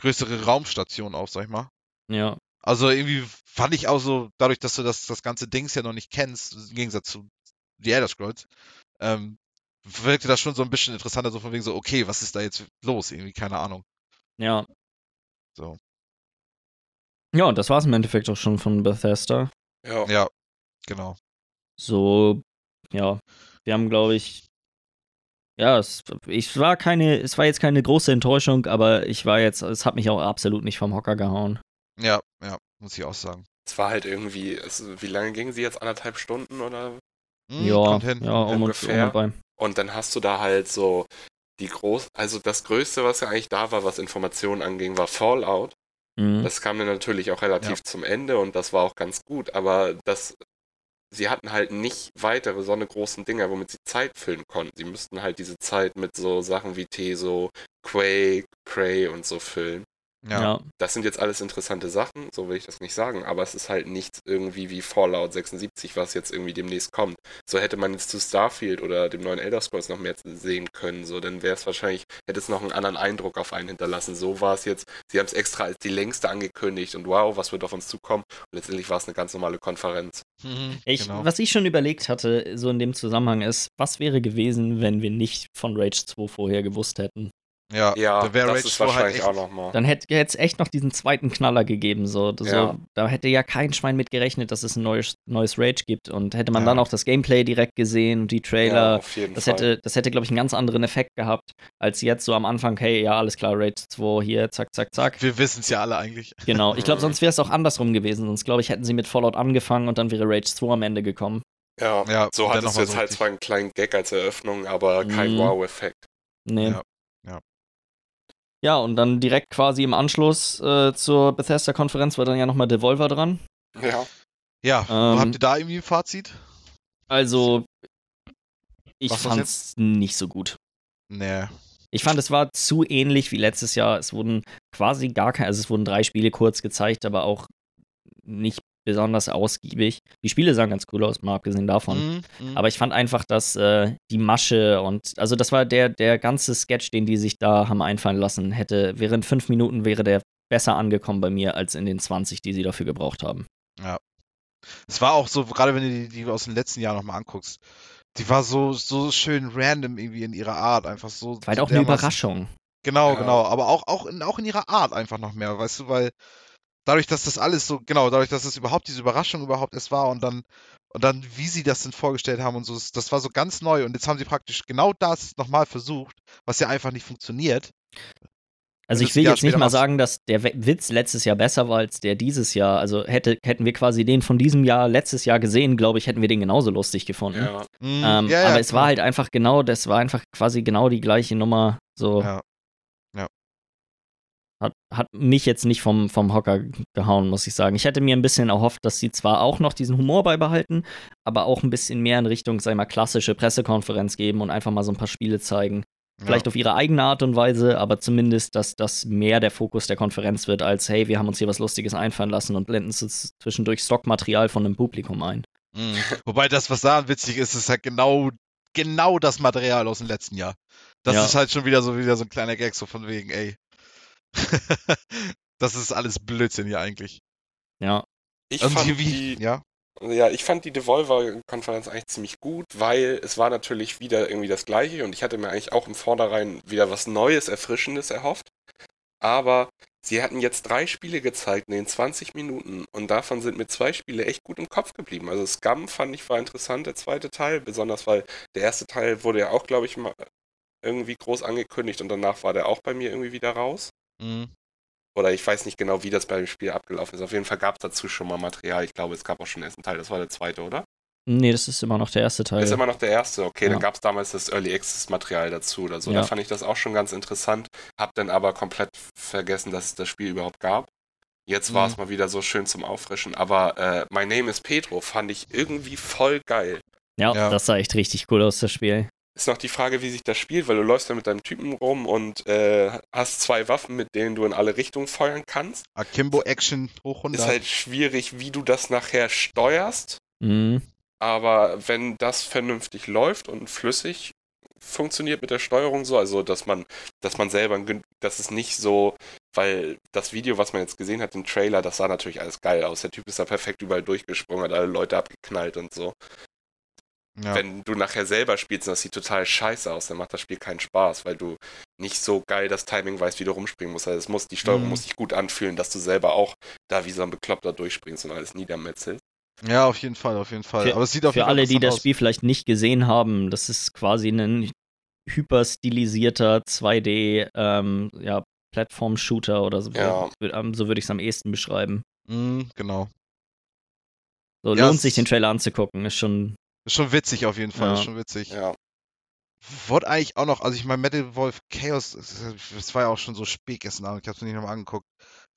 größere Raumstation auf, sag ich mal. ja. Also irgendwie fand ich auch so, dadurch, dass du das, das ganze Dings ja noch nicht kennst, im Gegensatz zu The Elder Scrolls, ähm, wirkte das schon so ein bisschen interessanter, so von wegen so, okay, was ist da jetzt los? Irgendwie, keine Ahnung. Ja. So. Ja, und das war es im Endeffekt auch schon von Bethesda. Ja. Ja, genau. So, ja, wir haben, glaube ich, ja, es, ich war keine, es war jetzt keine große Enttäuschung, aber ich war jetzt, es hat mich auch absolut nicht vom Hocker gehauen. Ja, ja, muss ich auch sagen. Es war halt irgendwie, es, wie lange ging sie jetzt? Anderthalb Stunden oder? Hm, ja, hin. ja, um und, um Ungefähr. und bei. Und dann hast du da halt so die groß, also das Größte, was ja eigentlich da war, was Informationen anging, war Fallout. Mhm. Das kam dann natürlich auch relativ Ja. zum Ende und das war auch ganz gut, aber das, sie hatten halt nicht weitere so eine großen Dinger, womit sie Zeit füllen konnten. Sie müssten halt diese Zeit mit so Sachen wie Teso, Quake, Prey und so füllen. Ja. ja. Das sind jetzt alles interessante Sachen, so will ich das nicht sagen, aber es ist halt nichts irgendwie wie Fallout 76, was jetzt irgendwie demnächst kommt. So hätte man jetzt zu Starfield oder dem neuen Elder Scrolls noch mehr sehen können, so dann wäre es wahrscheinlich, hätte es noch einen anderen Eindruck auf einen hinterlassen. So war es jetzt, sie haben es extra als die längste angekündigt und wow, was wird auf uns zukommen und letztendlich war es eine ganz normale Konferenz. Mhm, Ich, genau. Was ich schon überlegt hatte, so in dem Zusammenhang ist, was wäre gewesen, wenn wir nicht von Rage 2 vorher gewusst hätten? Ja, Ja, da wäre das Rage ist 2 halt wahrscheinlich echt, auch nochmal. Dann hätte es echt noch diesen zweiten Knaller gegeben. So, so, Ja. Da hätte ja kein Schwein mit gerechnet, dass es ein neues, neues Rage gibt. Und hätte man Ja. dann auch das Gameplay direkt gesehen und die Ja, Trailer, auf jeden das Fall. hätte, das hätte, glaube ich, einen ganz anderen Effekt gehabt, als jetzt so am Anfang, hey, ja, alles klar, Rage 2 hier, zack, zack, zack. Wir wissen es ja alle eigentlich. Genau. Ich glaube, sonst wäre es auch andersrum gewesen. Sonst, glaube ich, hätten sie mit Fallout angefangen und dann wäre Rage 2 am Ende gekommen. ja, Ja, so hattest du mal jetzt so halt zwar einen kleinen Gag als Eröffnung, aber kein Mhm. Wow-Effekt. Nee. Ja, ja. Und dann direkt quasi im Anschluss äh, zur Bethesda-Konferenz war dann ja nochmal Devolver dran. Ja. Ja, Ähm, habt ihr da irgendwie ein Fazit? Also, ich Was fand's nicht so gut. Nee. Ich fand, es war zu ähnlich wie letztes Jahr. Es wurden quasi gar keine, also es wurden drei Spiele kurz gezeigt, aber auch nicht besonders ausgiebig. Die Spiele sahen ganz cool aus, mal abgesehen davon. Mhm, mhm. Aber ich fand einfach, dass äh, die Masche und, also das war der, der ganze Sketch, den die sich da haben einfallen lassen, hätte, während fünf Minuten wäre der besser angekommen bei mir als in den 20, die sie dafür gebraucht haben. Es war auch so, gerade wenn du die, die aus den letzten Jahren nochmal anguckst, die war so, so schön random irgendwie in ihrer Art, einfach so. Es war halt so auch eine Überraschung. Genau, Ja. genau. Aber auch, auch, in, auch in ihrer Art einfach noch mehr, weißt du, weil dadurch, dass das alles so, genau, dadurch, dass es überhaupt diese Überraschung überhaupt erst war und dann, und dann, wie sie das denn vorgestellt haben und so, das- das war so ganz neu und jetzt haben sie praktisch genau das nochmal versucht, was ja einfach nicht funktioniert. Also ich will Jahr jetzt nicht mal sagen, dass der Witz letztes Jahr besser war als der dieses Jahr. Also hätte, hätten wir quasi den von diesem Jahr letztes Jahr gesehen, glaube ich, hätten wir den genauso lustig gefunden. Ja. Mhm, Ähm, ja, ja, aber es war genau. halt einfach genau, das war einfach quasi genau die gleiche Nummer. So Ja. Hat, hat mich jetzt nicht vom, vom Hocker gehauen, muss ich sagen. Ich hätte mir ein bisschen erhofft, dass sie zwar auch noch diesen Humor beibehalten, aber auch ein bisschen mehr in Richtung, sag ich mal, klassische Pressekonferenz geben und einfach mal so ein paar Spiele zeigen. Vielleicht auf ihre eigene Art und Weise, aber zumindest, dass das mehr der Fokus der Konferenz wird, als hey, wir haben uns hier was Lustiges einfallen lassen und blenden zwischendurch Stockmaterial von dem Publikum ein. Mhm. Wobei das, was daran witzig ist, ist halt genau, genau das Material aus dem letzten Jahr. Das Ja. ist halt schon wieder so, wieder so ein kleiner Gag, so von wegen, ey. das ist alles Blödsinn hier eigentlich. Ja. Ich Und fand wie, die, ja, Ja, ich fand die Devolver-Konferenz eigentlich ziemlich gut, weil es war natürlich wieder irgendwie das Gleiche und ich hatte mir eigentlich auch im Vornherein wieder was Neues, Erfrischendes erhofft. Aber sie hatten jetzt drei Spiele gezeigt in den 20 Minuten und davon sind mir zwei Spiele echt gut im Kopf geblieben. Also Scum fand ich war interessant, der zweite Teil, besonders weil der erste Teil wurde ja auch, glaube ich, mal irgendwie groß angekündigt und danach war der auch bei mir irgendwie wieder raus. Mhm. Oder ich weiß nicht genau, wie das bei dem Spiel abgelaufen ist. Auf jeden Fall gab es dazu schon mal Material. Ich glaube, es gab auch schon den ersten Teil. Das war der zweite, oder? Nee, das ist immer noch der erste Teil. Ist immer noch der erste. Okay, Ja. dann gab es damals das Early Access Material dazu oder so. Ja. Da fand ich das auch schon ganz interessant. Hab dann aber komplett vergessen, dass es das Spiel überhaupt gab. Jetzt war Mhm. es mal wieder so schön zum Auffrischen. Aber äh, My Name is Pedro fand ich irgendwie voll geil. ja, Ja. das sah echt richtig cool aus, das Spiel. Ist noch die Frage, wie sich das spielt, weil du läufst ja mit deinem Typen rum und äh, hast zwei Waffen, mit denen du in alle Richtungen feuern kannst. Akimbo Action hoch 100. Ist halt schwierig, wie du das nachher steuerst. Mhm. Aber wenn das vernünftig läuft und flüssig funktioniert mit der Steuerung so, also dass man, dass man selber, dass es nicht so, weil das Video, was man jetzt gesehen hat, im Trailer, das sah natürlich alles geil aus. Der Typ ist da perfekt überall durchgesprungen, hat alle Leute abgeknallt und so. Ja. Wenn du nachher selber spielst und das sieht total scheiße aus, dann macht das Spiel keinen Spaß, weil du nicht so geil das Timing weißt, wie du rumspringen musst. Also es muss, die Steuerung Mhm. muss sich gut anfühlen, dass du selber auch da wie so ein Bekloppter durchspringst und alles niedermetzelst. ja, auf jeden Fall, auf jeden Fall. Für- Aber es sieht auf Für jeden Fall alle, die das aus. Spiel vielleicht nicht gesehen haben, das ist quasi ein hyperstilisierter 2D ähm, ja, Plattform-Shooter oder so. Ja. Ähm, So würde ich es am ehesten beschreiben. Mhm, genau. So Ja, lohnt sich den Trailer anzugucken. Ist schon. Ist schon witzig auf jeden Fall, Ja. ist schon witzig. Ja. Wurde eigentlich auch noch, also ich meine, Metal Wolf Chaos, das war ja auch schon so spät gestern Abend, ich hab's mir nicht nochmal angeguckt.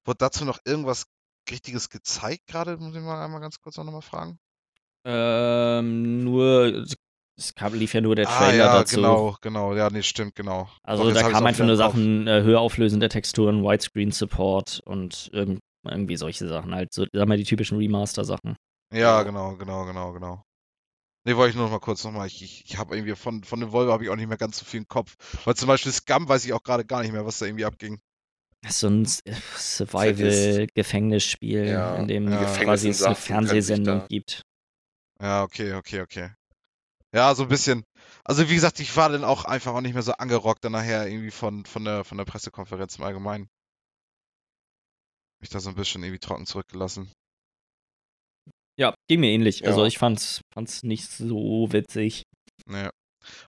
Wurde dazu noch irgendwas Richtiges gezeigt gerade? Muss ich mal einmal ganz kurz auch nochmal fragen. Ähm, nur. Es kam, lief ja nur der ah Trailer ja, dazu. genau, genau, ja, nee, stimmt, genau. Also Doch, da kamen einfach nur. Sachen, äh, höher auflösende Texturen, Widescreen-Support und irgend, irgendwie solche Sachen. Halt so, sag mal, die typischen Remaster-Sachen. Ja, genau, genau, genau, genau. Nee, wollte ich nur noch mal kurz nochmal. Ich, ich, ich habe irgendwie von, von dem Volvo habe ich auch nicht mehr ganz so viel im Kopf. Weil zum Beispiel Scum weiß ich auch gerade gar nicht mehr, was da irgendwie abging. Das ist so ein S- Survival-Gefängnisspiel, Ja, in dem ja. quasi es eine Fernsehsendung gibt. Ja, okay, okay, okay. Ja, so ein bisschen. Also wie gesagt, ich war dann auch einfach auch nicht mehr so angerockt dann nachher irgendwie von, von der von der Pressekonferenz im Allgemeinen. Mich da so ein bisschen irgendwie trocken zurückgelassen. Ja, ging mir ähnlich. Ja. Also ich fand's, fand's nicht so witzig. Ja.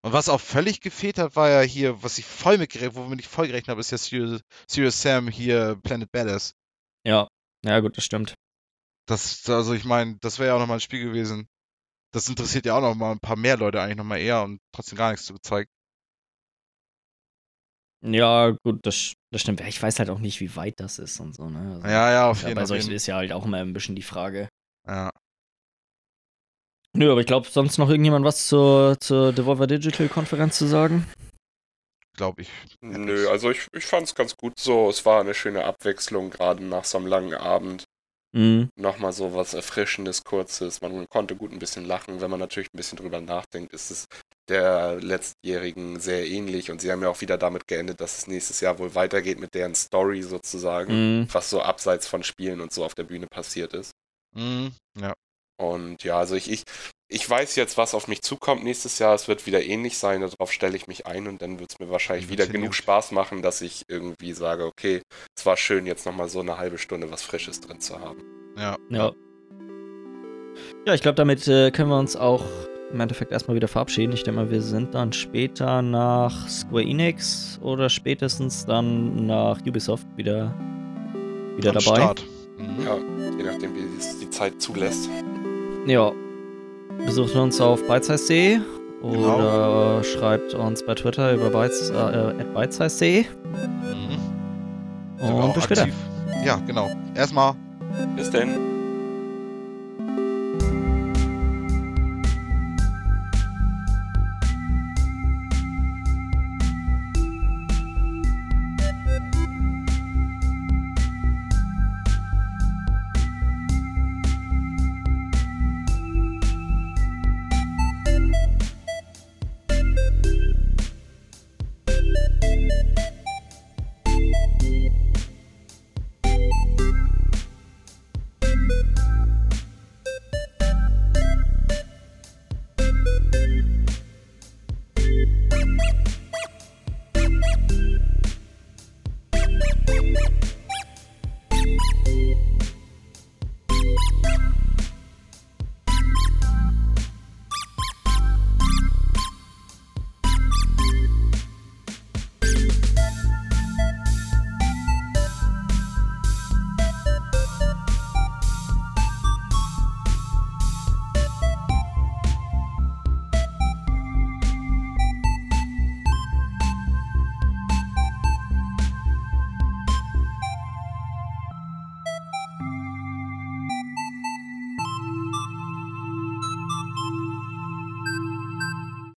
Und was auch völlig gefehlt hat, war ja hier, was ich voll mitgerechnet, womit ich voll gerechnet habe, ist ja Serious, Serious Sam hier Planet Badass. Ja, ja gut, das stimmt. Das, also ich meine, das wäre ja auch nochmal ein Spiel gewesen. Das interessiert ja auch noch mal ein paar mehr Leute eigentlich nochmal eher und trotzdem gar nichts zu gezeigt. Ja, gut, das, das stimmt. Ja, Ich weiß halt auch nicht, wie weit das ist und so, ne? Also, Ja, ja, auf jeden bei Fall. solchen ist ja halt auch immer ein bisschen die Frage. Ja. Nö, aber ich glaube, sonst noch irgendjemand was zur, zur Devolver Digital Konferenz zu sagen? Glaube ich. Nö, also ich, ich fand es ganz gut so. Es war eine schöne Abwechslung, gerade nach so einem langen Abend. Mhm. Nochmal so was Erfrischendes, Kurzes. Man konnte gut ein bisschen lachen. Wenn man natürlich ein bisschen drüber nachdenkt, ist es der letztjährigen sehr ähnlich. Und sie haben ja auch wieder damit geendet, dass es nächstes Jahr wohl weitergeht mit deren Story sozusagen. Mhm. Was so abseits von Spielen und so auf der Bühne passiert ist. Mhm. Ja. Und ja, also ich, ich, ich weiß jetzt, was auf mich zukommt nächstes Jahr. Es wird wieder ähnlich sein, darauf stelle ich mich ein und dann wird es mir wahrscheinlich wieder genug Spaß machen, dass ich irgendwie sage, okay, es war schön, jetzt nochmal so eine halbe Stunde was Frisches drin zu haben. Ja. Ja. Ja, ich glaube, damit äh, können wir uns auch im Endeffekt erstmal wieder verabschieden. Ich denke mal, wir sind dann später nach Square Enix oder spätestens dann nach Ubisoft wieder, wieder Am dabei. Start. Mhm. Ja, je nachdem, wie es die Zeit zulässt. Ja. Besucht uns auf bitesize.de Genau. oder schreibt uns bei Twitter über bytes, äh, at bitesize.de. Mhm. Und bis später. aktiv. Ja, genau. Erstmal Bis denn.